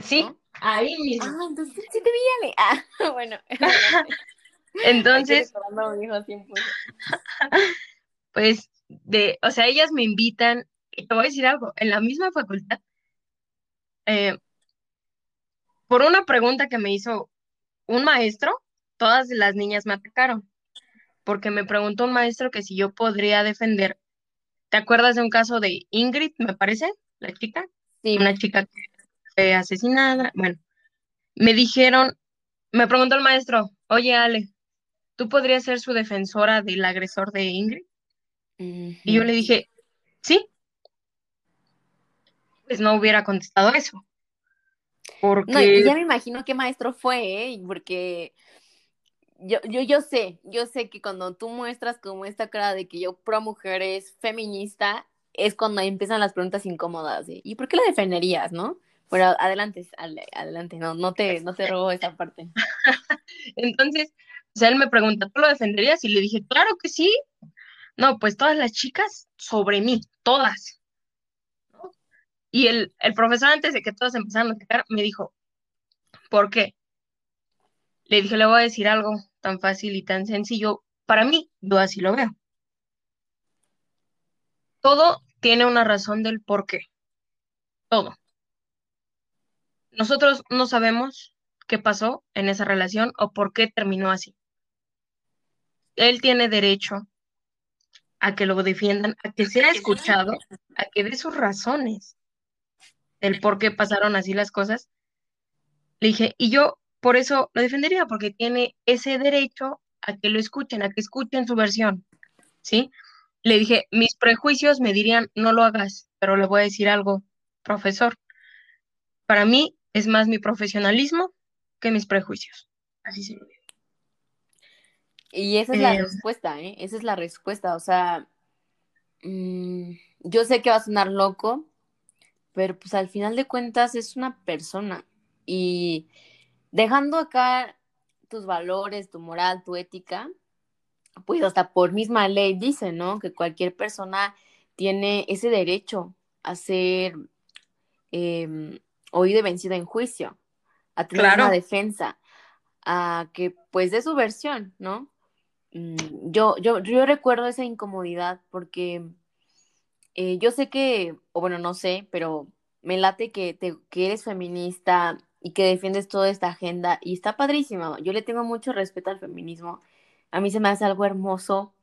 Sí, ahí mismo. Ah, entonces sí te vi, Ale. Ah, bueno. entonces. pues, de, o sea, ellas me invitan, te voy a decir algo, en la misma facultad, eh, por una pregunta que me hizo un maestro, todas las niñas me atacaron, porque me preguntó un maestro que si yo podría defender ¿Te acuerdas de un caso de Ingrid, me parece, la chica? Sí. Una chica que fue asesinada. Bueno, me dijeron, me preguntó el maestro, oye Ale, ¿tú podrías ser su defensora del agresor de Ingrid? Y yo le dije, sí. Pues no hubiera contestado eso. Porque... No, y ya me imagino qué maestro fue, ¿eh? Porque yo, yo, yo sé, yo sé que cuando tú muestras como esta cara de que yo pro mujeres feminista, es cuando empiezan las preguntas incómodas ¿y por qué la defenderías, no? Pero adelante, adelante, no, no te, no te robo esa parte. Entonces, o sea, él me pregunta, ¿tú lo defenderías? Y le dije, claro que sí. No, pues todas las chicas sobre mí, todas. Y el, el profesor, antes de que todas empezaran a atacar, me dijo, ¿por qué? Le dije, le voy a decir algo tan fácil y tan sencillo. Para mí, yo así lo veo. Todo tiene una razón del por qué. Todo. Nosotros no sabemos qué pasó en esa relación o por qué terminó así. Él tiene derecho a que lo defiendan, a que sea escuchado, a que dé sus razones del por qué pasaron así las cosas. Le dije, y yo por eso lo defendería, porque tiene ese derecho a que lo escuchen, a que escuchen su versión, ¿sí? Le dije, mis prejuicios me dirían, no lo hagas, pero le voy a decir algo, profesor. Para mí es más mi profesionalismo que mis prejuicios. Así se lo digo. Y esa es la eh, respuesta, ¿eh? Esa es la respuesta. O sea, mm, yo sé que va a sonar loco, pero pues al final de cuentas es una persona. Y dejando acá tus valores, tu moral, tu ética, pues hasta por misma ley dice, ¿no? Que cualquier persona tiene ese derecho a ser eh, oído y vencido en juicio, a tener una defensa, a que pues de su versión, ¿no? Mm, yo, yo, yo recuerdo esa incomodidad porque eh, yo sé que, o bueno, no sé, pero me late que, te, que eres feminista, y que defiendes toda esta agenda y está padrísimo. Yo le tengo mucho respeto al feminismo. A mí se me hace algo hermoso,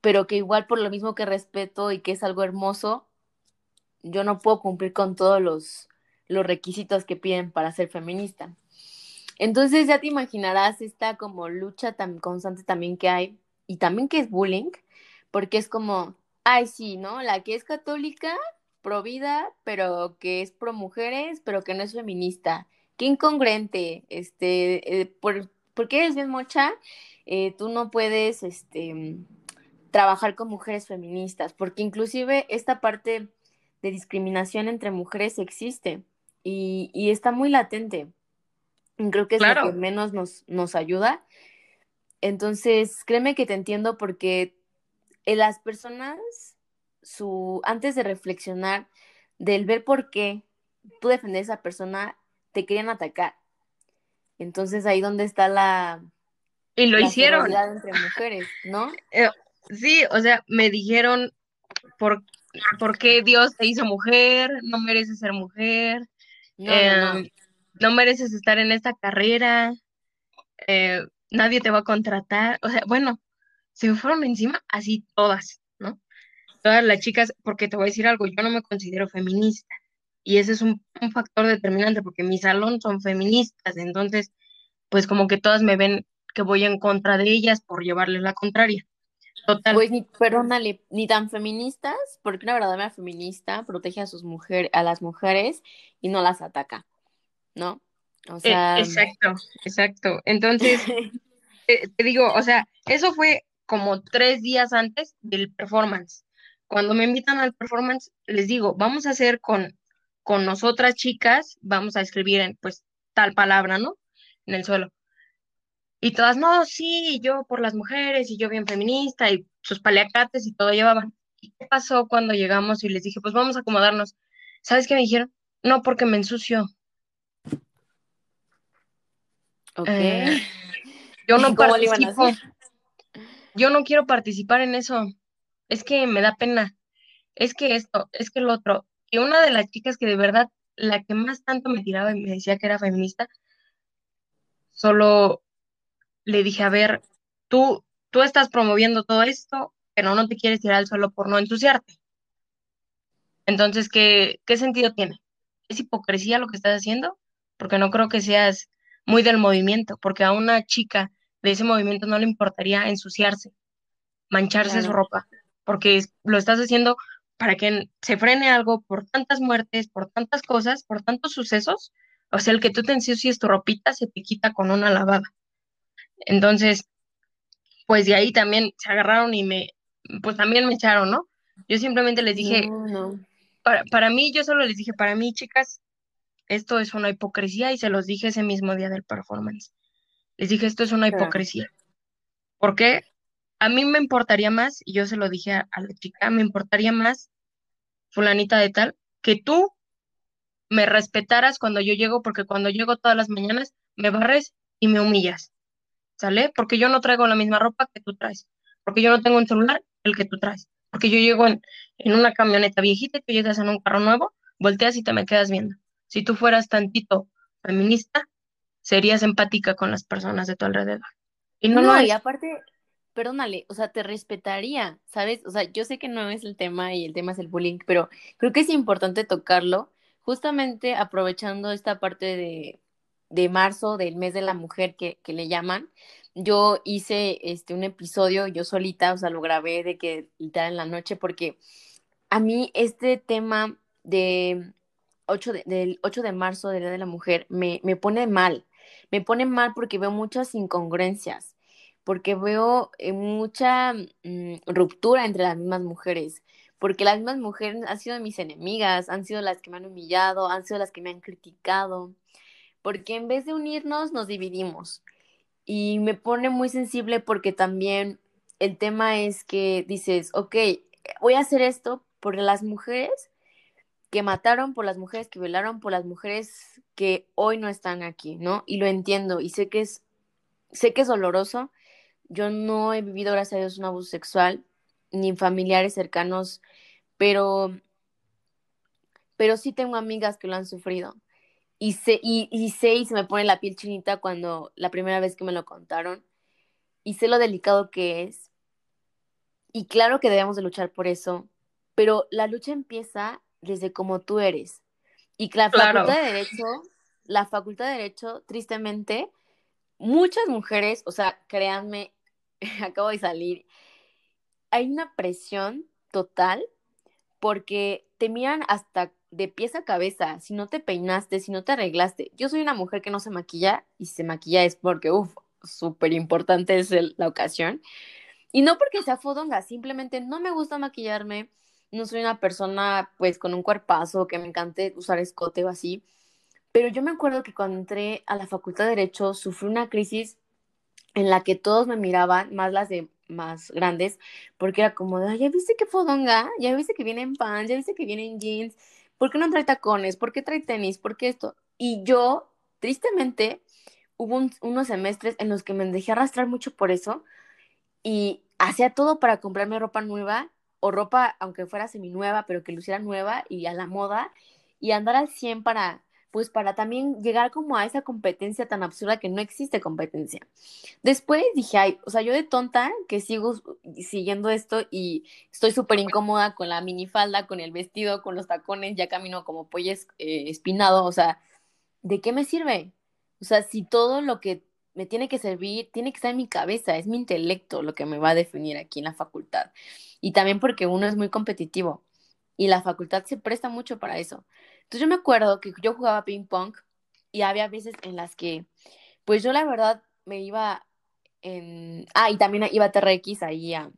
pero que igual por lo mismo que respeto y que es algo hermoso, yo no puedo cumplir con todos los, los requisitos que piden para ser feminista. Entonces ya te imaginarás esta como lucha tan constante también que hay y también que es bullying, porque es como, ay sí, ¿no? La que es católica pro vida, pero que es pro mujeres, pero que no es feminista. Qué incongruente, este, eh, por, porque eres bien mocha, eh, tú no puedes, este, trabajar con mujeres feministas, porque inclusive esta parte de discriminación entre mujeres existe y, y está muy latente. Creo que es lo que menos nos, nos ayuda. Entonces, créeme que te entiendo porque las personas su, antes de reflexionar, del ver por qué tú defender a esa persona, te querían atacar. Entonces ahí donde está la... Y lo hicieron. entre mujeres, ¿no? Eh, sí, o sea, me dijeron, ¿por, ¿por qué Dios te hizo mujer? No mereces ser mujer. No, no, em, mereces estar en esta carrera. Eh, nadie te va a contratar. O sea, bueno, se me fueron encima así todas todas las chicas, porque te voy a decir algo, yo no me considero feminista y ese es un, factor determinante porque mi salón son feministas, entonces pues como que todas me ven que voy en contra de ellas por llevarles la contraria. Total. Pues ni, perdónale, ni tan feministas, porque una verdadera feminista protege a sus mujeres, a las mujeres y no las ataca, ¿no? O eh, sea. exacto, exacto. Entonces, te, digo, o sea, eso fue como tres días antes del performance. Cuando me invitan al performance, les digo, vamos a hacer con, con nosotras chicas, vamos a escribir en pues tal palabra, ¿no? En el suelo. Y todas, no, sí, yo por las mujeres y yo bien feminista y sus paliacates y todo llevaban. ¿Y qué pasó cuando llegamos y les dije, pues vamos a acomodarnos? ¿Sabes qué me dijeron? No, porque me ensucio. Ok. Eh, yo no participo. Yo no quiero participar en eso. Es que me da pena. Es que esto, es que el otro. Y una de las chicas que de verdad, la que más tanto me tiraba y me decía que era feminista, solo le dije, a ver, tú, tú estás promoviendo todo esto, pero no te quieres tirar al suelo por no ensuciarte. Entonces, ¿qué, ¿qué sentido tiene? ¿Es hipocresía lo que estás haciendo? Porque no creo que seas muy del movimiento, porque a una chica de ese movimiento no le importaría ensuciarse, mancharse su ropa, porque lo estás haciendo para que se frene algo por tantas muertes, por tantas cosas, por tantos sucesos. O sea, el que tú te ensucies tu ropita se te quita con una lavada. Entonces, pues de ahí también se agarraron y me, pues también me echaron, ¿no? Yo simplemente les dije, Para, para mí, yo solo les dije, para mí, chicas, esto es una hipocresía y se los dije ese mismo día del performance. Les dije, esto es una hipocresía. Porque a mí me importaría más, y yo se lo dije a, a la chica, me importaría más, fulanita de tal, que tú me respetaras cuando yo llego, porque cuando llego todas las mañanas me barres y me humillas. ¿sale? Porque yo no traigo la misma ropa que tú traes, porque yo no tengo un celular el que tú traes, porque yo llego en, una camioneta viejita y tú llegas en un carro nuevo, volteas y te me quedas viendo. Si tú fueras tantito feminista, serías empática con las personas de tu alrededor. Y no, no y aparte, perdónale, o sea, te respetaría, ¿sabes? O sea, yo sé que no es el tema y el tema es el bullying, pero creo que es importante tocarlo, justamente aprovechando esta parte de, de marzo, del mes de la mujer que, que, le llaman, yo hice este, un episodio yo solita, o sea, lo grabé de que literal en la noche, porque a mí este tema de 8 del 8 de marzo, del Día de la Mujer, me, me pone mal. Me pone mal porque veo muchas incongruencias, porque veo eh, mucha mm, ruptura entre las mismas mujeres, porque las mismas mujeres han sido mis enemigas, han sido las que me han humillado, han sido las que me han criticado porque en vez de unirnos nos dividimos. Y me pone muy sensible porque también el tema es que dices, ok, voy a hacer esto por las mujeres que mataron, por las mujeres que violaron, por las mujeres que hoy no están aquí, ¿no? Y lo entiendo y sé que es, sé que es doloroso. Yo no he vivido, gracias a Dios, un abuso sexual, ni familiares cercanos, pero, pero sí tengo amigas que lo han sufrido y sé, y, sé y se me pone la piel chinita cuando la primera vez que me lo contaron. Y sé lo delicado que es. Y claro que debemos de luchar por eso, pero la lucha empieza desde como tú eres. Y la facultad de Derecho, la facultad de Derecho, tristemente, muchas mujeres, o sea, créanme, acabo de salir, hay una presión total porque te miran hasta de pies a cabeza, si no te peinaste, si no te arreglaste. Yo soy una mujer que no se maquilla y si se maquilla es porque, uff, súper importante es la ocasión. Y no porque sea fodonga, simplemente no me gusta maquillarme, no soy una persona pues con un cuerpazo que me encante usar escote o así. Pero yo me acuerdo que cuando entré a la Facultad de Derecho sufrí una crisis en la que todos me miraban, más las de más grandes, porque era como de, ya viste que fodonga, ya viste que viene en pants, ya viste que viene en jeans, ¿por qué no trae tacones? ¿Por qué trae tenis? ¿Por qué esto? Y yo, tristemente, hubo unos semestres en los que me dejé arrastrar mucho por eso y hacía todo para comprarme ropa nueva o ropa, aunque fuera seminueva, pero que luciera nueva y a la moda y andar al 100 para pues para también llegar como a esa competencia tan absurda que no existe competencia. Después dije, ay, o sea, yo de tonta que sigo siguiendo esto y estoy súper incómoda con la minifalda, con el vestido, con los tacones, ya camino como pollo eh, espinado, o sea, ¿de qué me sirve? O sea, si todo lo que me tiene que servir, tiene que estar en mi cabeza, es mi intelecto lo que me va a definir aquí en la facultad. Y también porque uno es muy competitivo y la facultad se presta mucho para eso. Entonces yo me acuerdo que yo jugaba ping pong y había veces en las que, pues yo la verdad me iba en... Ah, y también iba a TRX ahí a,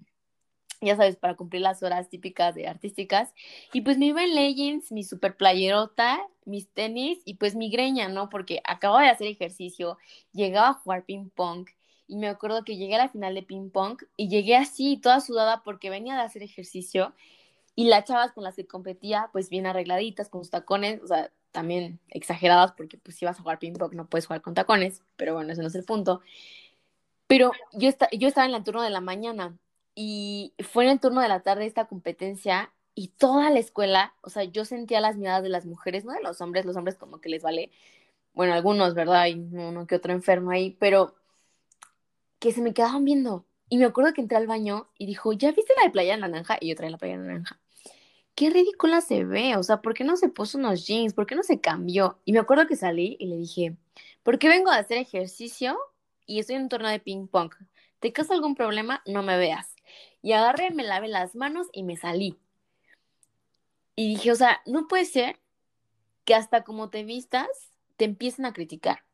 ya sabes, para cumplir las horas típicas de artísticas. Y pues me iba en leggings, mi super playerota, mis tenis y pues mi greña, ¿no? Porque acababa de hacer ejercicio, llegaba a jugar ping pong y me acuerdo que llegué a la final de ping pong y llegué así, toda sudada porque venía de hacer ejercicio y las chavas con las que competía, pues bien arregladitas, con sus tacones, o sea, también exageradas porque pues si vas a jugar ping pong no puedes jugar con tacones, pero bueno, ese no es el punto. Pero yo, yo estaba en el turno de la mañana y fue en el turno de la tarde esta competencia y toda la escuela, o sea, yo sentía las miradas de las mujeres, no de los hombres, los hombres como que les vale, bueno, algunos, ¿verdad? Y uno que otro enfermo ahí, pero que se me quedaban viendo. Y me acuerdo que entré al baño y dijo, ¿ya viste la de playa naranja? Y yo traía la playa naranja. Qué ridícula se ve, o sea, ¿por qué no se puso unos jeans? ¿Por qué no se cambió? Y me acuerdo que salí y le dije, ¿por qué vengo a hacer ejercicio y estoy en un torneo de ping pong? ¿Te causa algún problema? No me veas. Y agarré, me lavé las manos y me salí. Y dije, o sea, no puede ser que hasta como te vistas, te empiecen a criticar.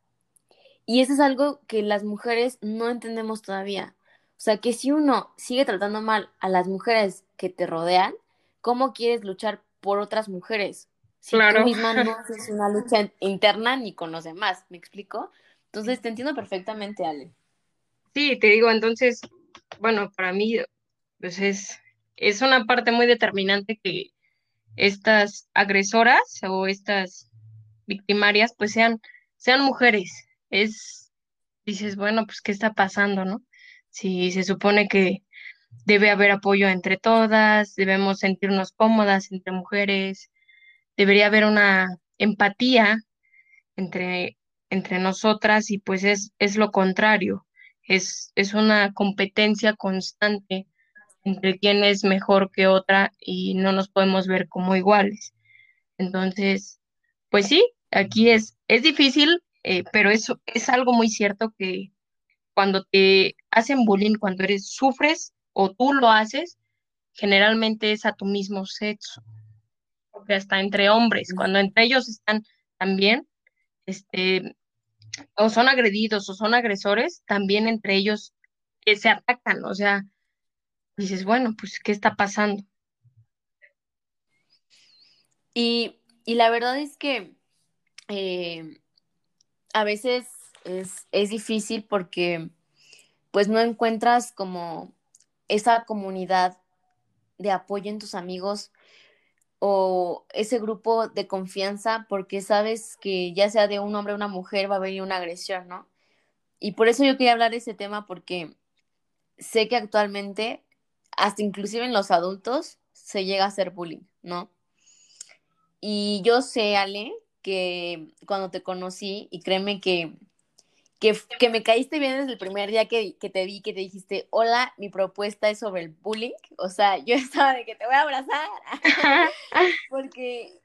Y eso es algo que las mujeres no entendemos todavía. O sea, que si uno sigue tratando mal a las mujeres que te rodean, ¿cómo quieres luchar por otras mujeres? Si claro. tú misma no haces una lucha interna ni con los demás, ¿me explico? Entonces, te entiendo perfectamente, Ale. Sí, te digo, entonces, bueno, para mí, pues es, es una parte muy determinante que estas agresoras o estas victimarias, pues sean, sean mujeres. Es, dices, bueno, pues, ¿qué está pasando, no? Si se supone que debe haber apoyo entre todas, debemos sentirnos cómodas entre mujeres, debería haber una empatía entre, entre nosotras y pues es, es lo contrario es, es una competencia constante entre quién es mejor que otra y no nos podemos ver como iguales. Entonces, pues sí, aquí es, es difícil, eh, pero eso es algo muy cierto que cuando te hacen bullying, cuando eres, sufres o tú lo haces, generalmente es a tu mismo sexo, porque hasta entre hombres, cuando entre ellos están también, este, o son agredidos o son agresores, también entre ellos que se atacan, o sea, dices, bueno, pues, ¿qué está pasando? Y, y la verdad es que eh, a veces es, es difícil porque pues no encuentras como esa comunidad de apoyo en tus amigos o ese grupo de confianza porque sabes que ya sea de un hombre o una mujer va a venir una agresión, ¿no? Y por eso yo quería hablar de ese tema porque sé que actualmente, hasta inclusive en los adultos, se llega a hacer bullying, ¿no? Y yo sé, Ale, que cuando te conocí, y créeme que que, me caíste bien desde el primer día que, que, te vi, que te dijiste, hola, mi propuesta es sobre el bullying. O sea, yo estaba de que te voy a abrazar. Porque,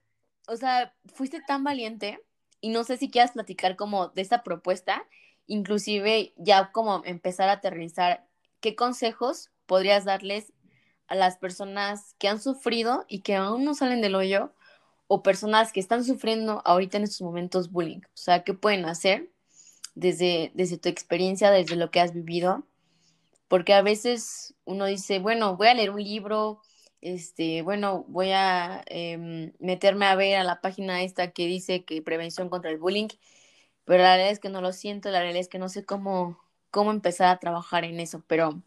o sea, fuiste tan valiente y no sé si quieras platicar como de esta propuesta, inclusive ya como empezar a aterrizar, ¿qué consejos podrías darles a las personas que han sufrido y que aún no salen del hoyo o personas que están sufriendo ahorita en estos momentos bullying? O sea, ¿qué pueden hacer desde, desde tu experiencia, desde lo que has vivido, porque a veces uno dice, bueno, voy a leer un libro, este, bueno, voy a em, meterme a ver a la página esta que dice que prevención contra el bullying, pero la realidad es que no lo siento, la realidad es que no sé cómo, cómo empezar a trabajar en eso, pero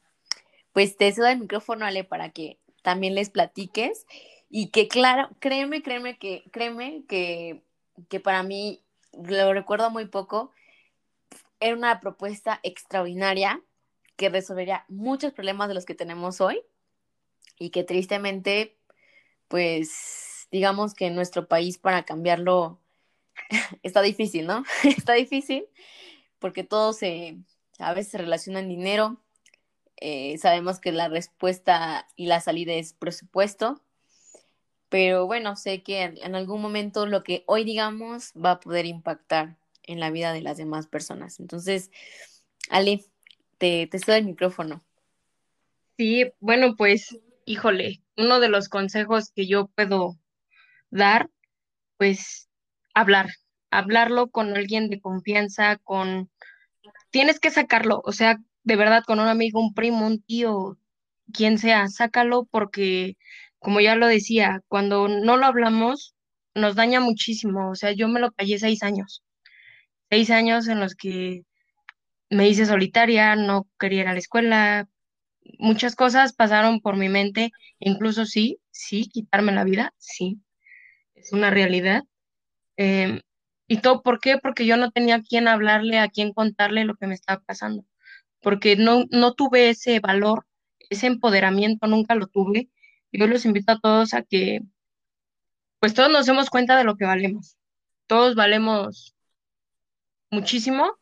pues te cedo el micrófono, Ale, para que también les platiques y que claro, créeme, créeme que, créeme que, que para mí, lo recuerdo muy poco, era una propuesta extraordinaria que resolvería muchos problemas de los que tenemos hoy y que tristemente, pues, digamos que en nuestro país para cambiarlo está difícil, ¿no? está difícil porque todo se, a veces se relaciona en dinero. Eh, sabemos que la respuesta y la salida es presupuesto, pero bueno, sé que en algún momento lo que hoy digamos va a poder impactar en la vida de las demás personas. Entonces, Ale, te, te el micrófono. Sí, bueno, pues, híjole, uno de los consejos que yo puedo dar, pues, hablar, hablarlo con alguien de confianza, con, tienes que sacarlo, o sea, de verdad, con un amigo, un primo, un tío, quien sea, sácalo porque, como ya lo decía, cuando no lo hablamos, nos daña muchísimo, o sea, yo me lo callé seis años, seis años en los que me hice solitaria, no quería ir a la escuela, muchas cosas pasaron por mi mente, incluso sí, sí, quitarme la vida, sí, es una realidad. Em, ¿Y todo por qué? Porque yo no tenía a quién hablarle, a quién contarle lo que me estaba pasando, porque no, no tuve ese valor, ese empoderamiento, nunca lo tuve. Yo los invito a todos a que, pues todos nos demos cuenta de lo que valemos. Todos valemos muchísimo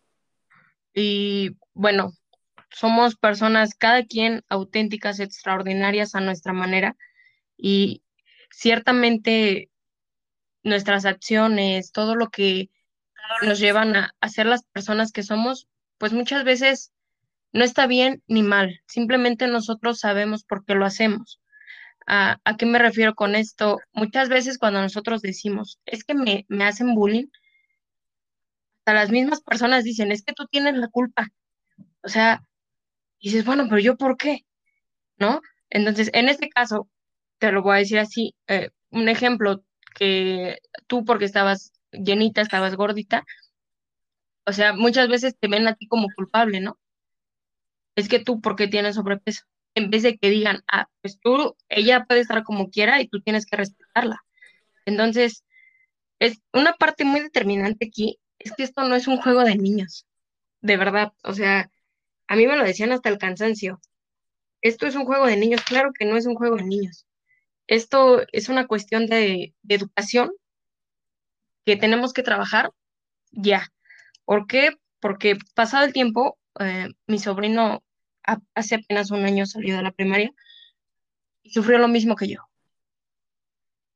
y bueno, somos personas, cada quien auténticas, extraordinarias a nuestra manera y ciertamente nuestras acciones, todo lo que nos llevan a, a ser las personas que somos, pues muchas veces no está bien ni mal, simplemente nosotros sabemos por qué lo hacemos. ¿A, a qué me refiero con esto? Muchas veces cuando nosotros decimos, es que me, me hacen bullying, hasta las mismas personas dicen, es que tú tienes la culpa. O sea, dices, bueno, pero yo por qué, ¿no? Entonces, en este caso, te lo voy a decir así, eh, un ejemplo que tú porque estabas llenita, estabas gordita, o sea, muchas veces te ven a ti como culpable, ¿no? Es que tú porque tienes sobrepeso, en vez de que digan, ah, pues tú, ella puede estar como quiera y tú tienes que respetarla. Entonces, es una parte muy determinante aquí, es que esto no es un juego de niños, de verdad, o sea, a mí me lo decían hasta el cansancio. Esto es un juego de niños, claro que no es un juego de niños. Esto es una cuestión de, educación que tenemos que trabajar ya. ¿Por qué? Porque pasado el tiempo, eh, mi sobrino hace apenas un año salió de la primaria y sufrió lo mismo que yo.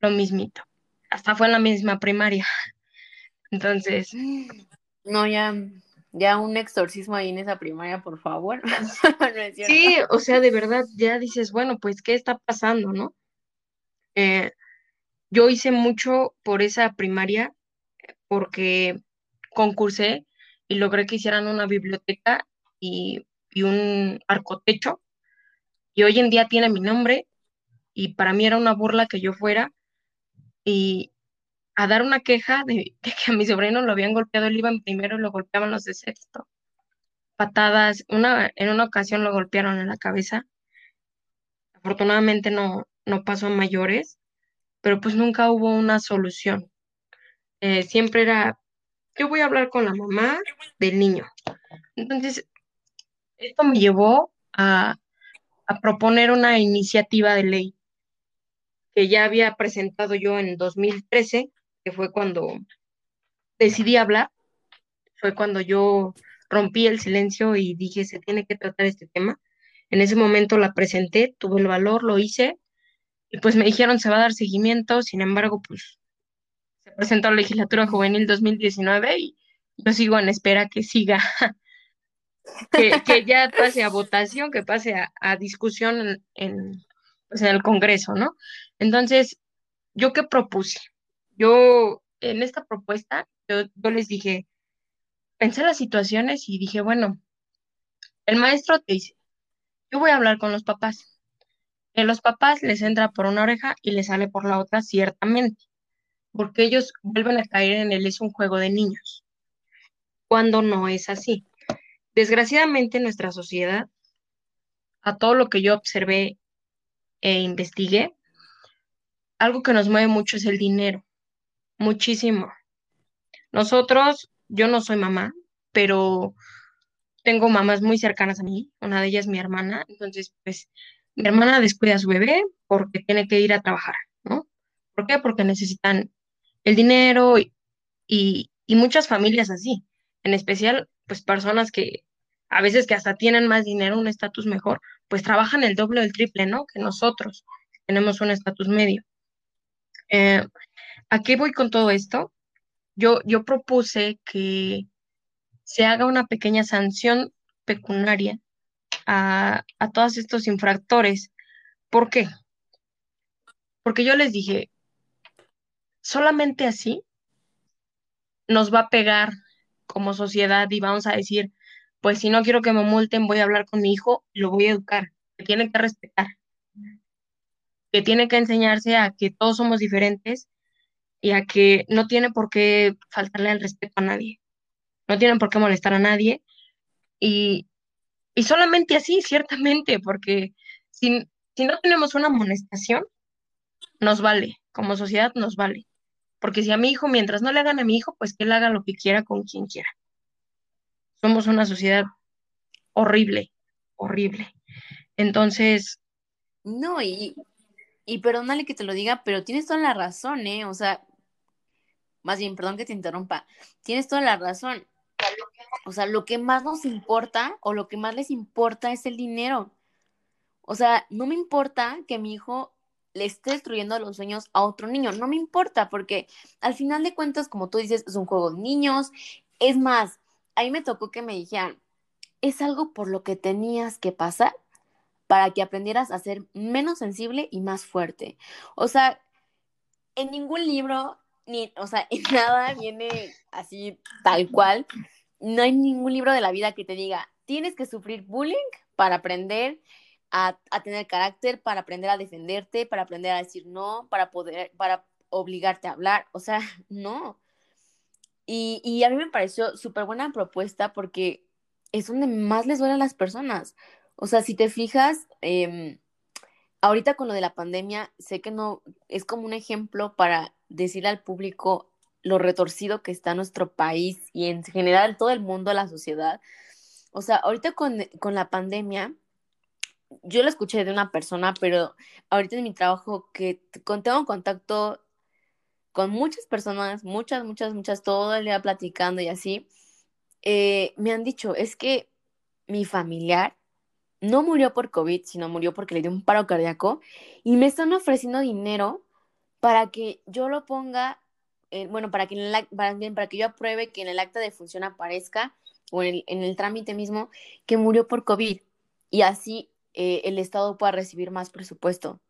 Lo mismito. Hasta fue en la misma primaria. Entonces. No, ya, ya un exorcismo ahí en esa primaria, por favor. sí, o sea, de verdad, ya dices, bueno, pues, ¿qué está pasando, no? Eh, yo hice mucho por esa primaria porque concursé y logré que hicieran una biblioteca y, un arcotecho. Y hoy en día tiene mi nombre y para mí era una burla que yo fuera y a dar una queja de, que a mi sobrino lo habían golpeado, él iba en primero y lo golpeaban los de sexto. Patadas, una, en una ocasión lo golpearon en la cabeza. Afortunadamente no, no pasó a mayores, pero pues nunca hubo una solución. Eh, siempre era, yo voy a hablar con la mamá del niño. Entonces, esto me llevó a, proponer una iniciativa de ley que ya había presentado yo en 2013 que fue cuando decidí hablar, fue cuando yo rompí el silencio y dije, se tiene que tratar este tema. En ese momento la presenté, tuve el valor, lo hice, y pues me dijeron, se va a dar seguimiento, sin embargo, pues se presentó la legislatura juvenil 2019 y yo sigo en espera que siga, que, ya pase a votación, que pase a, discusión en, pues en el Congreso, ¿no? Entonces, ¿yo qué propuse? Yo, en esta propuesta, yo, les dije, pensé las situaciones y dije, bueno, el maestro te dice, yo voy a hablar con los papás. En los papás les entra por una oreja y les sale por la otra, ciertamente, porque ellos vuelven a caer en él, es un juego de niños, cuando no es así. Desgraciadamente, en nuestra sociedad, a todo lo que yo observé e investigué, algo que nos mueve mucho es el dinero muchísimo. Nosotros, yo no soy mamá, pero tengo mamás muy cercanas a mí, una de ellas mi hermana, entonces pues mi hermana descuida a su bebé porque tiene que ir a trabajar, ¿no? ¿Por qué? Porque necesitan el dinero y, y muchas familias así, en especial pues personas que a veces que hasta tienen más dinero, un estatus mejor, pues trabajan el doble o el triple, ¿no? Que nosotros tenemos un estatus medio. Eh, ¿A qué voy con todo esto? Yo, yo propuse que se haga una pequeña sanción pecuniaria a, a todos estos infractores. ¿Por qué? Porque yo les dije, solamente así nos va a pegar como sociedad y vamos a decir, pues si no quiero que me multen, voy a hablar con mi hijo lo voy a educar, que tiene que respetar, que tiene que enseñarse a que todos somos diferentes y a que no tiene por qué faltarle el respeto a nadie, no tienen por qué molestar a nadie y, y solamente así, ciertamente, porque si, si no tenemos una amonestación, nos vale, como sociedad nos vale. Porque si a mi hijo, mientras no le hagan a mi hijo, pues que él haga lo que quiera con quien quiera. Somos una sociedad horrible, horrible. Entonces... No, y, y perdónale que te lo diga, pero tienes toda la razón, ¿eh? O sea, más bien, perdón que te interrumpa, tienes toda la razón. O sea, lo que más nos importa o lo que más les importa es el dinero. O sea, no me importa que mi hijo le esté destruyendo los sueños a otro niño. No me importa, porque al final de cuentas, como tú dices, es un juego de niños. Es más, a mí me tocó que me dijeran, es algo por lo que tenías que pasar para que aprendieras a ser menos sensible y más fuerte. O sea, en ningún libro, ni, o sea, en nada viene así tal cual. No hay ningún libro de la vida que te diga, tienes que sufrir bullying para aprender a, tener carácter, para aprender a defenderte, para aprender a decir no, para poder, para obligarte a hablar. O sea, no. Y, a mí me pareció súper buena propuesta porque es donde más les duele las personas. O sea, si te fijas, eh, ahorita con lo de la pandemia, sé que no es como un ejemplo para decirle al público lo retorcido que está nuestro país y en general todo el mundo, la sociedad. O sea, ahorita con, con la pandemia, yo lo escuché de una persona, pero ahorita en mi trabajo que tengo contacto con muchas personas, muchas, muchas, muchas, todo el día platicando y así, eh, me han dicho, es que mi familiar no murió por COVID, sino murió porque le dio un paro cardíaco y me están ofreciendo dinero para que yo lo ponga, bueno, para que, para, para, que yo apruebe que en el acta de función aparezca o en el, en el trámite mismo que murió por COVID y así eh, el Estado pueda recibir más presupuesto.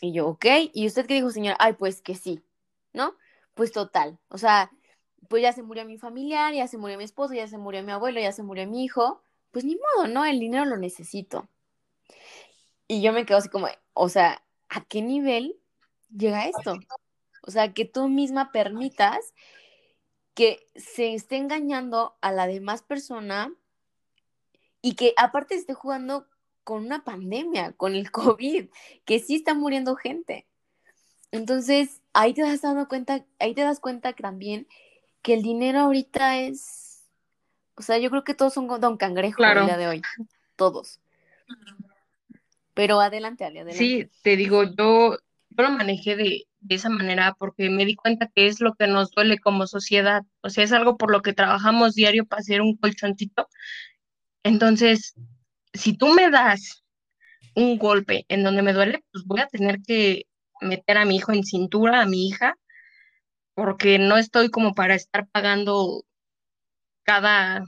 Y yo, ok, ¿y usted qué dijo, señora? Ay, pues que sí, ¿no? Pues total, o sea, pues ya se murió mi familiar, ya se murió mi esposo, ya se murió mi abuelo, ya se murió mi hijo, pues ni modo, ¿no? El dinero lo necesito. Y yo me quedo así como, o sea, ¿a qué nivel llega esto? O sea, que tú misma permitas que se esté engañando a la demás persona y que aparte esté jugando con una pandemia, con el COVID, que sí está muriendo gente. Entonces, ahí te das dando cuenta, ahí te das cuenta también que el dinero ahorita es, o sea, yo creo que todos son don cangrejo el día de hoy, todos. Pero adelante, Ale, adelante. Sí, te digo, yo, yo lo manejé de, de esa manera porque me di cuenta que es lo que nos duele como sociedad, o sea, es algo por lo que trabajamos diario para hacer un colchoncito. Entonces, si tú me das un golpe en donde me duele, pues voy a tener que meter a mi hijo en cintura, a mi hija, porque no estoy como para estar pagando cada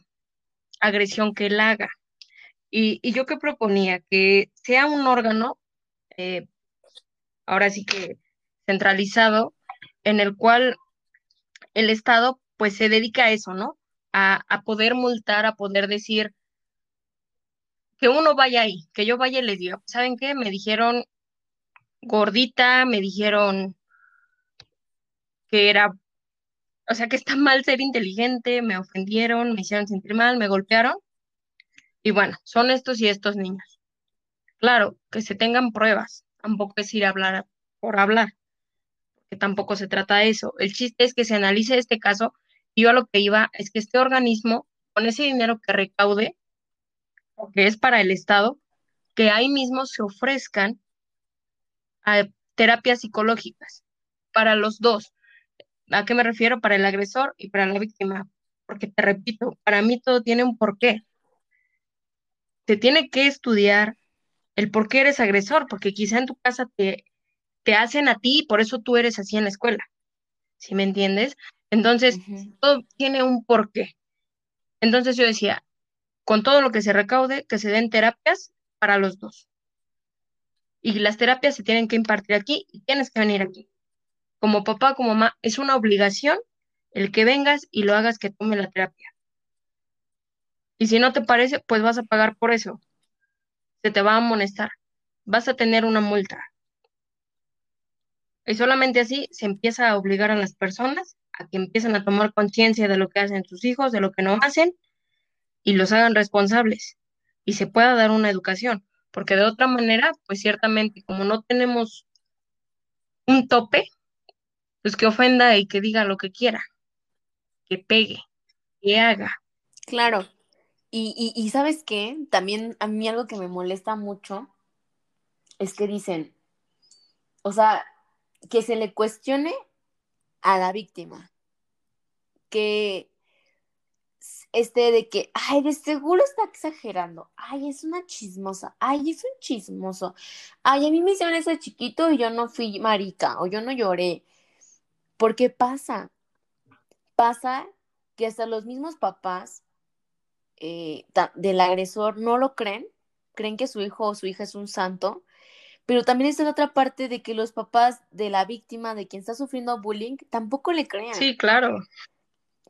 agresión que él haga. Y, yo qué proponía, que sea un órgano, eh, ahora sí que centralizado, en el cual el Estado pues se dedica a eso, ¿no? A, a poder multar, a poder decir, que uno vaya ahí, que yo vaya y les diga, ¿saben qué? Me dijeron gordita, me dijeron que era, o sea, que está mal ser inteligente, me ofendieron, me hicieron sentir mal, me golpearon. Y bueno, son estos y estos niños. Claro, que se tengan pruebas, tampoco es ir a hablar por hablar, que tampoco se trata de eso. El chiste es que se analice este caso y yo a lo que iba es que este organismo, con ese dinero que recaude, que es para el Estado, que ahí mismo se ofrezcan a terapias psicológicas para los dos. ¿A qué me refiero? Para el agresor y para la víctima. Porque te repito, para mí todo tiene un porqué. Se tiene que estudiar el por qué eres agresor, porque quizá en tu casa te, te hacen a ti y por eso tú eres así en la escuela. ¿Sí me entiendes? Entonces, todo tiene un porqué. Entonces yo decía, con todo lo que se recaude, que se den terapias para los dos. Y las terapias se tienen que impartir aquí y tienes que venir aquí. Como papá, como mamá, es una obligación el que vengas y lo hagas que tome la terapia. Y si no te parece, pues vas a pagar por eso. Se te va a amonestar. Vas a tener una multa. Y solamente así se empieza a obligar a las personas a que empiecen a tomar conciencia de lo que hacen sus hijos, de lo que no hacen, y los hagan responsables y se pueda dar una educación, porque de otra manera, pues ciertamente como no tenemos un tope, pues que ofenda y que diga lo que quiera, que pegue, que haga. Claro. Y, y, sabes qué, también a mí algo que me molesta mucho es que dicen, o sea, que se le cuestione a la víctima, que este de que, ay, de seguro está exagerando, ay, es una chismosa, ay, es un chismoso, ay, a mí me hicieron eso chiquito y yo no fui marica o yo no lloré. ¿Por qué pasa? Pasa que hasta los mismos papás eh, del agresor no lo creen, creen que su hijo o su hija es un santo, pero también está la otra parte de que los papás de la víctima, de quien está sufriendo bullying, tampoco le crean. Sí, claro.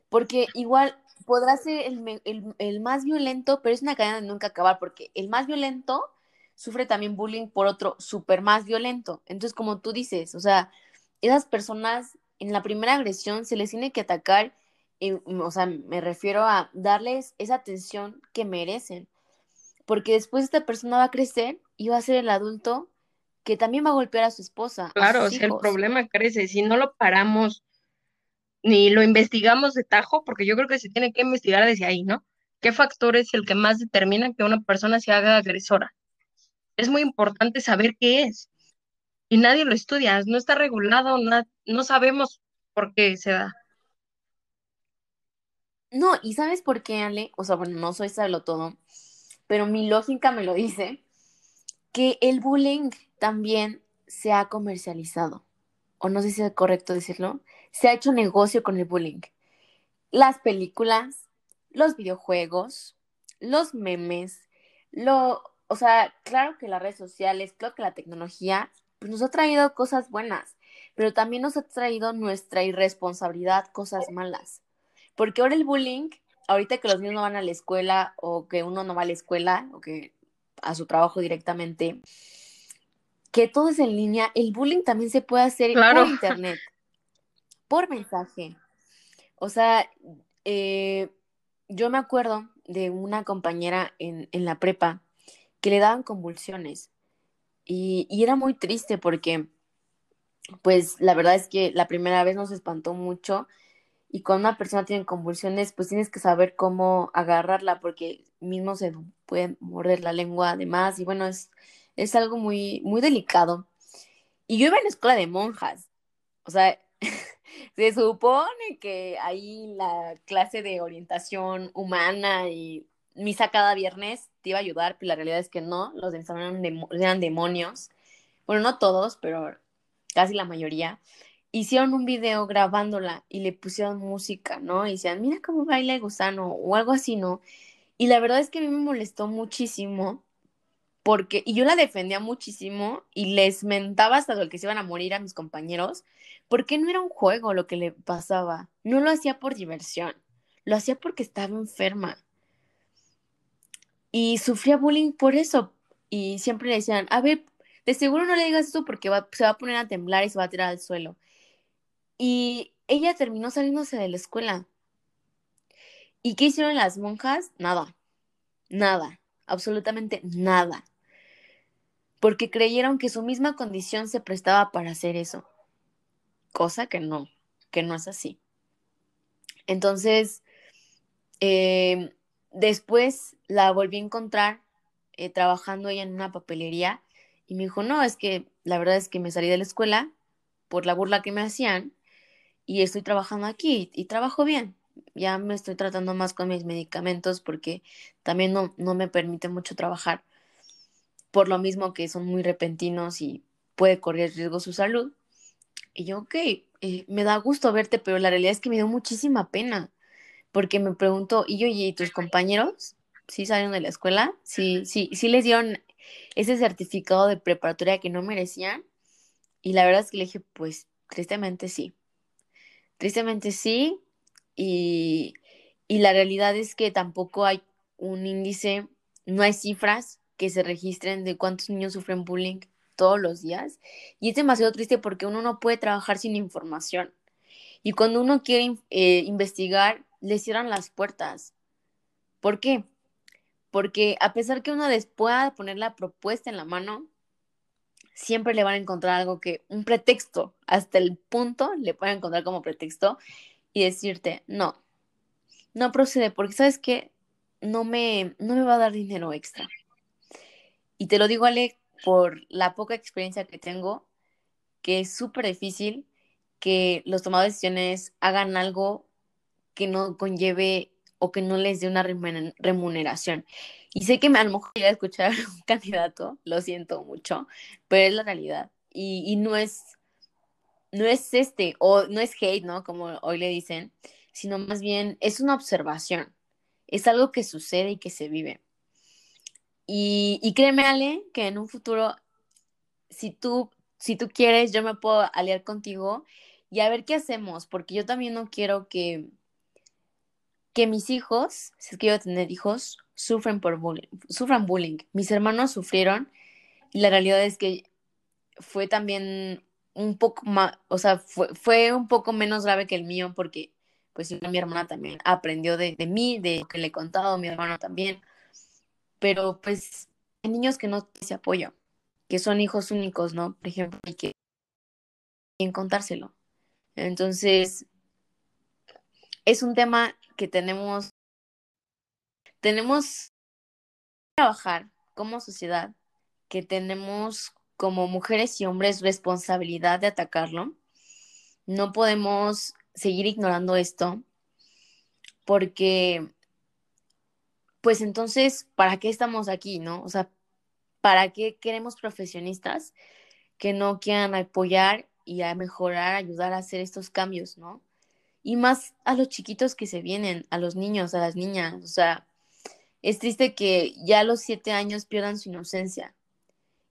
Porque igual podrá ser el, más violento, pero es una cadena de nunca acabar, porque el más violento sufre también bullying por otro súper más violento. Entonces, como tú dices, o sea, esas personas en la primera agresión se les tiene que atacar, eh, o sea, me refiero a darles esa atención que merecen, porque después esta persona va a crecer y va a ser el adulto que también va a golpear a su esposa. Claro, el problema crece, si no lo paramos ni lo investigamos de tajo, porque yo creo que se tiene que investigar desde ahí, ¿no? ¿Qué factor es el que más determina que una persona se haga agresora? Es muy importante saber qué es. Y nadie lo estudia, no está regulado, no, sabemos por qué se da. No, y ¿sabes por qué, Ale? O sea, bueno, no soy todo, pero mi lógica me lo dice, que el bullying también se ha comercializado, o no sé si es correcto decirlo, se ha hecho negocio con el bullying. Las películas, los videojuegos, los memes, lo, o sea, claro que las redes sociales, claro que la tecnología pues nos ha traído cosas buenas, pero también nos ha traído nuestra irresponsabilidad, cosas malas. Porque ahora el bullying, ahorita que los niños no van a la escuela o que uno no va a la escuela o que a su trabajo directamente, que todo es en línea, el bullying también se puede hacer por internet por mensaje. O sea, eh, yo me acuerdo de una compañera en, la prepa que le daban convulsiones y, y, era muy triste porque, pues, la verdad es que la primera vez nos espantó mucho y cuando una persona tiene convulsiones, pues tienes que saber cómo agarrarla porque mismo se puede morder la lengua además y bueno, es, es algo muy, muy delicado. Y yo iba en la escuela de monjas, o sea, se supone que ahí la clase de orientación humana y misa cada viernes te iba a ayudar, pero la realidad es que no, los demás eran, demonios. Bueno, no todos, pero casi la mayoría. Hicieron un video grabándola y le pusieron música, ¿no? Y decían, mira cómo baila el gusano o algo así, ¿no? Y la verdad es que a mí me molestó muchísimo porque, y yo la defendía muchísimo y les mentaba hasta lo que se iban a morir a mis compañeros, porque no era un juego lo que le pasaba, no lo hacía por diversión, lo hacía porque estaba enferma. Y sufría bullying por eso, y siempre le decían, a ver, de seguro no le digas eso porque se va a poner a temblar y se va a tirar al suelo. Y ella terminó saliéndose de la escuela. ¿Y qué hicieron las monjas? Nada, nada, absolutamente nada porque creyeron que su misma condición se prestaba para hacer eso, cosa que no, que no es así. Entonces, em, después la volví a encontrar eh, trabajando ella en una papelería y me dijo, no, es que la verdad es que me salí de la escuela por la burla que me hacían y estoy trabajando aquí y, trabajo bien. Ya me estoy tratando más con mis medicamentos porque también no, no me permite mucho trabajar por lo mismo que son muy repentinos y puede correr riesgo su salud. Y yo, ok, eh, me da gusto verte, pero la realidad es que me dio muchísima pena, porque me preguntó, y yo, ¿y tus compañeros? sí salieron de la escuela, sí, les dieron ese certificado de preparatoria que no merecían. Y la verdad es que le dije, pues tristemente sí. Tristemente sí. Y, y la realidad es que tampoco hay un índice, no hay cifras que se registren de cuántos niños sufren bullying todos los días. Y es demasiado triste porque uno no puede trabajar sin información. Y cuando uno quiere eh, investigar, le cierran las puertas. ¿Por qué? Porque a pesar que uno les pueda poner la propuesta en la mano, siempre le van a encontrar algo que, un pretexto, hasta el punto le pueden encontrar como pretexto y decirte, no, no procede, porque sabes que no me, no me va a dar dinero extra. Y te lo digo, Ale, por la poca experiencia que tengo, que es súper difícil que los tomadores de decisiones hagan algo que no conlleve o que no les dé una remuneración. Y sé que a lo mejor voy a escuchar un candidato, lo siento mucho, pero es la realidad. Y, y, no es, no es este, o no es hate, ¿no? Como hoy le dicen, sino más bien es una observación. Es algo que sucede y que se vive. Y, y créeme, Ale, que en un futuro, si tú, si tú quieres, yo me puedo aliar contigo y a ver qué hacemos, porque yo también no quiero que, que mis hijos, si es que yo tener hijos, sufren por bullying, sufran bullying. Mis hermanos sufrieron y la realidad es que fue también un poco más, o sea, fue, fue un poco menos grave que el mío porque pues mi hermana también aprendió de, de mí, de lo que le he contado, mi hermano también pero pues hay niños que no tienen ese apoyo, que son hijos únicos, ¿no? Por ejemplo, y que quieren contárselo. Entonces, es un tema que tenemos, tenemos que trabajar como sociedad, que tenemos como mujeres y hombres responsabilidad de atacarlo. No podemos seguir ignorando esto porque pues entonces, ¿para qué estamos aquí, no? O sea, ¿para qué queremos profesionistas que no quieran apoyar y a mejorar, ayudar a hacer estos cambios, ¿no? Y más a los chiquitos que se vienen, a los niños, a las niñas, o sea, es triste que ya a los siete años pierdan su inocencia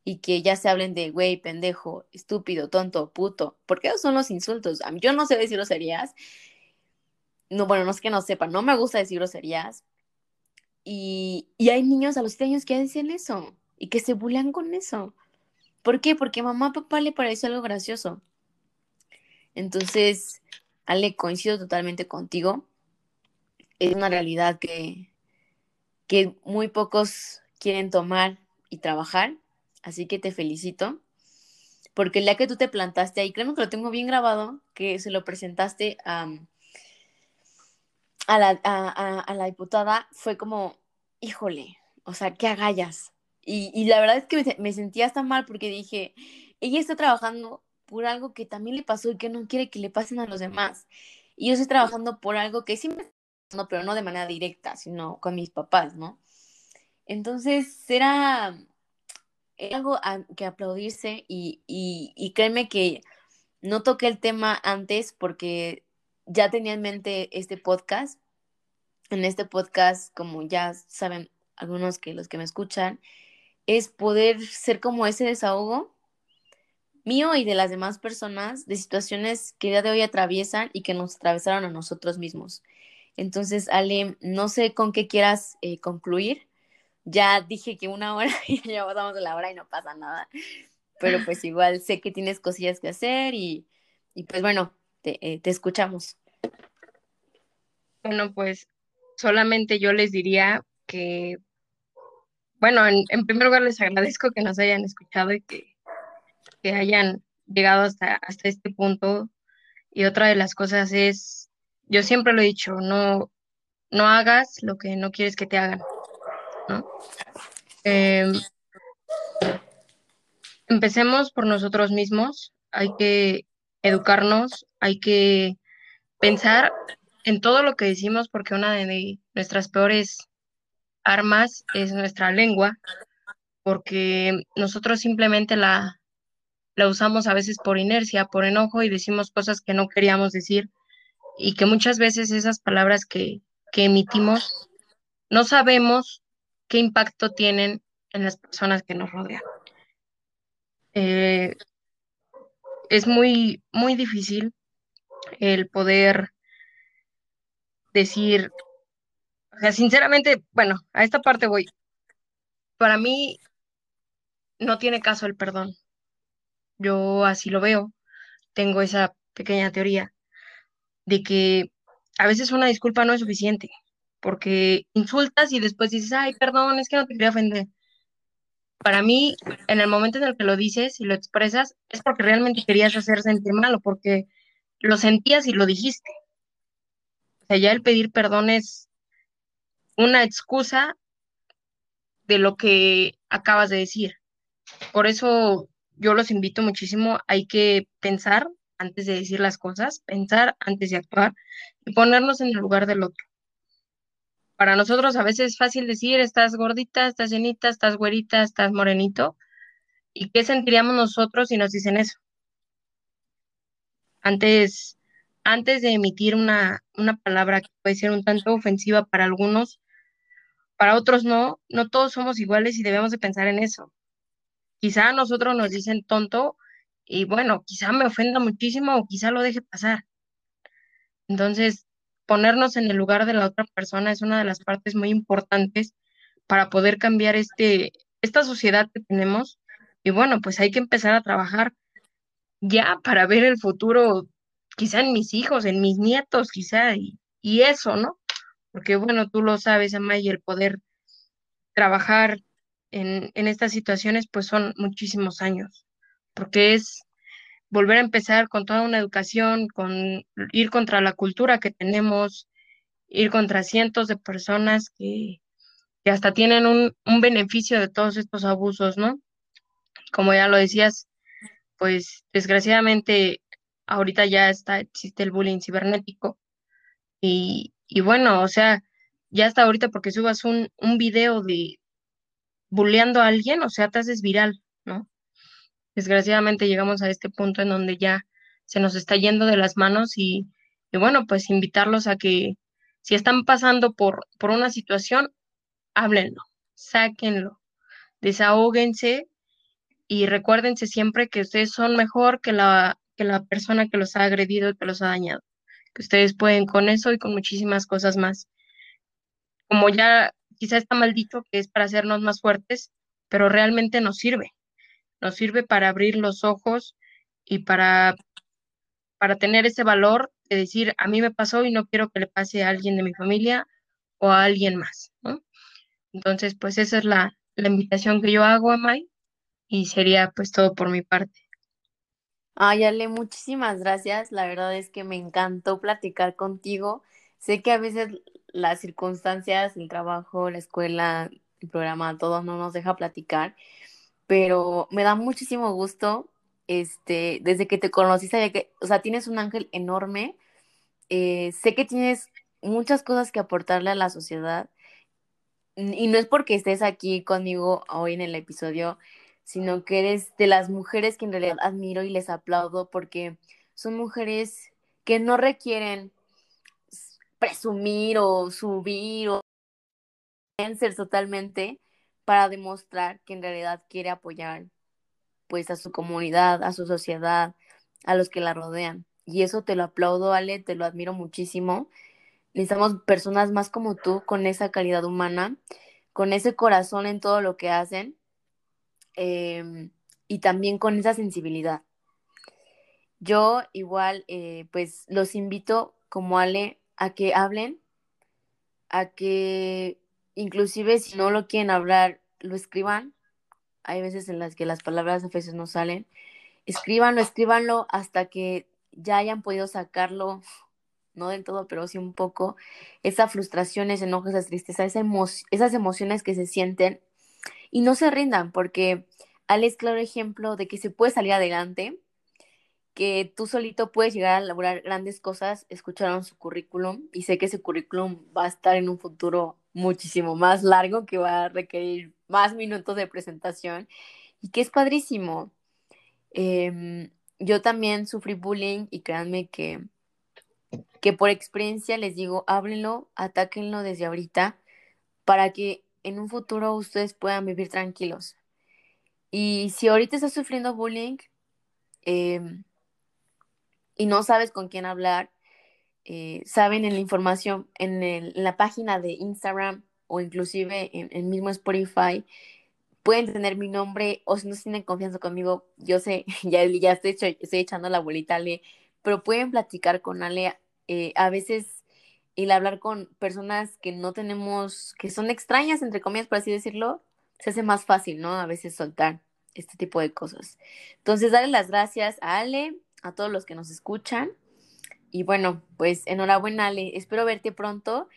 y que ya se hablen de güey, pendejo, estúpido, tonto, puto, porque esos son los insultos. Yo no sé decir groserías. No, bueno, no es que no sepa, no me gusta decir groserías, y, hay niños a los 7 años que dicen eso y que se bulean con eso. ¿Por qué? Porque mamá, papá le pareció algo gracioso. Entonces, Ale, coincido totalmente contigo. Es una realidad que, que muy pocos quieren tomar y trabajar. Así que te felicito. Porque el día que tú te plantaste ahí, creo que lo tengo bien grabado, que se lo presentaste a, a la, a, la diputada fue como, híjole, o sea, qué agallas. Y, y la verdad es que me, sentía hasta mal porque dije, ella está trabajando por algo que también le pasó y que no quiere que le pasen a los demás. Y yo estoy trabajando por algo que sí me no, pero no de manera directa, sino con mis papás, ¿no? Entonces, era, algo que aplaudirse y, y, y créeme que no toqué el tema antes porque ya tenía en mente este podcast. En este podcast, como ya saben algunos que los que me escuchan, es poder ser como ese desahogo mío y de las demás personas de situaciones que día de hoy atraviesan y que nos atravesaron a nosotros mismos. Entonces, Ale, no sé con qué quieras eh, concluir. Ya dije que una hora y ya pasamos de la hora y no pasa nada. Pero pues igual sé que tienes cosillas que hacer y, y pues bueno, eh, te, escuchamos. Bueno, pues solamente yo les diría que, bueno, en, primer lugar les agradezco que nos hayan escuchado y que, que hayan llegado hasta, hasta este punto. Y otra de las cosas es, yo siempre lo he dicho, no, no hagas lo que no quieres que te hagan. Em, empecemos por nosotros mismos, hay que educarnos, hay que pensar en todo lo que decimos porque una de nuestras peores armas es nuestra lengua, porque nosotros simplemente la, la usamos a veces por inercia, por enojo y decimos cosas que no queríamos decir y que muchas veces esas palabras que, que emitimos no sabemos qué impacto tienen en las personas que nos rodean. Eh, es muy, muy difícil el poder decir, o sea, sinceramente, bueno, a esta parte voy. Para mí no tiene caso el perdón. Yo así lo veo. Tengo esa pequeña teoría de que a veces una disculpa no es suficiente, porque insultas y después dices, ay, perdón, es que no te quería ofender. Para mí, en el momento en el que lo dices y lo expresas, es porque realmente querías hacer sentir mal o porque lo sentías y lo dijiste. O sea, ya el pedir perdón es una excusa de lo que acabas de decir. Por eso yo los invito muchísimo, hay que pensar antes de decir las cosas, pensar antes de actuar y ponernos en el lugar del otro. Para nosotros a veces es fácil decir, estás gordita, estás llenita, estás güerita, estás morenito. ¿Y qué sentiríamos nosotros si nos dicen eso? Antes, antes de emitir una, una palabra que puede ser un tanto ofensiva para algunos, para otros no, no todos somos iguales y debemos de pensar en eso. Quizá a nosotros nos dicen tonto y bueno, quizá me ofenda muchísimo o quizá lo deje pasar. Entonces, ponernos en el lugar de la otra persona es una de las partes muy importantes para poder cambiar este, esta sociedad que tenemos. Y bueno, pues hay que empezar a trabajar ya para ver el futuro, quizá en mis hijos, en mis nietos, quizá, y, eso, ¿no? Porque bueno, tú lo sabes, Amay, el poder trabajar en, en estas situaciones, pues son muchísimos años, porque es volver a empezar con toda una educación, con ir contra la cultura que tenemos, ir contra cientos de personas que, que hasta tienen un, un, beneficio de todos estos abusos, ¿no? Como ya lo decías, pues desgraciadamente ahorita ya está, existe el bullying cibernético y, y bueno, o sea, ya hasta ahorita porque subas un, un video de bulleando a alguien, o sea, te haces viral. Desgraciadamente llegamos a este punto en donde ya se nos está yendo de las manos y, y bueno, pues invitarlos a que si están pasando por, por una situación, háblenlo, sáquenlo, desahóguense y recuérdense siempre que ustedes son mejor que la, que la persona que los ha agredido y que los ha dañado, que ustedes pueden con eso y con muchísimas cosas más. Como ya quizá está maldito que es para hacernos más fuertes, pero realmente nos sirve nos sirve para abrir los ojos y para, para tener ese valor de decir, a mí me pasó y no quiero que le pase a alguien de mi familia o a alguien más, ¿no? Entonces, pues esa es la, la invitación que yo hago a Mai y sería pues todo por mi parte. Ay, Ale, muchísimas gracias. La verdad es que me encantó platicar contigo. Sé que a veces las circunstancias, el trabajo, la escuela, el programa, todo no nos deja platicar, pero me da muchísimo gusto, este, desde que te conocí, sabía que, o sea, tienes un ángel enorme, eh, sé que tienes muchas cosas que aportarle a la sociedad, y no es porque estés aquí conmigo hoy en el episodio, sino que eres de las mujeres que en realidad admiro y les aplaudo porque son mujeres que no requieren presumir o subir o ser totalmente, para demostrar que en realidad quiere apoyar pues a su comunidad, a su sociedad, a los que la rodean. Y eso te lo aplaudo, Ale, te lo admiro muchísimo. Necesitamos personas más como tú, con esa calidad humana, con ese corazón en todo lo que hacen eh, y también con esa sensibilidad. Yo igual, eh, pues los invito, como Ale, a que hablen, a que inclusive si no lo quieren hablar, lo escriban. Hay veces en las que las palabras a veces no salen. Escríbanlo, escríbanlo hasta que ya hayan podido sacarlo, no del todo, pero sí un poco, esa frustración, ese enojo, esa esa esas emociones que se sienten y no se rindan, porque Ale es claro ejemplo de que se puede salir adelante, que tú solito puedes llegar a lograr grandes cosas, escucharon su currículum y sé que ese currículum va a estar en un futuro muchísimo más largo que va a requerir más minutos de presentación y que es padrísimo. Em, yo también sufrí bullying y créanme que, que por experiencia les digo, háblenlo, atáquenlo desde ahorita para que en un futuro ustedes puedan vivir tranquilos. Y si ahorita estás sufriendo bullying em, y no sabes con quién hablar, eh, saben en la información, en, la página de Instagram o inclusive en el mismo Spotify, pueden tener mi nombre o si no tienen confianza conmigo, yo sé, ya, ya estoy, estoy echando la bolita Ale, pero pueden platicar con Ale. Eh, a veces el hablar con personas que no tenemos, que son extrañas, entre comillas, por así decirlo, se hace más fácil, ¿no? A veces soltar este tipo de cosas. Entonces, darle las gracias a Ale, a todos los que nos escuchan. Y bueno, pues enhorabuena, Ale. Espero verte pronto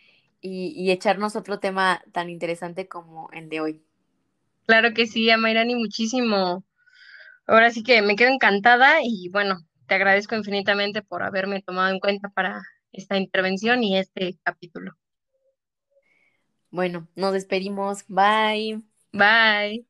y, y echarnos otro tema tan interesante como el de hoy. Claro que sí, Amairani, muchísimo. Ahora sí que me quedo encantada y bueno, te agradezco infinitamente por haberme tomado en cuenta para esta intervención y este capítulo. Bueno, nos despedimos. Bye. Bye.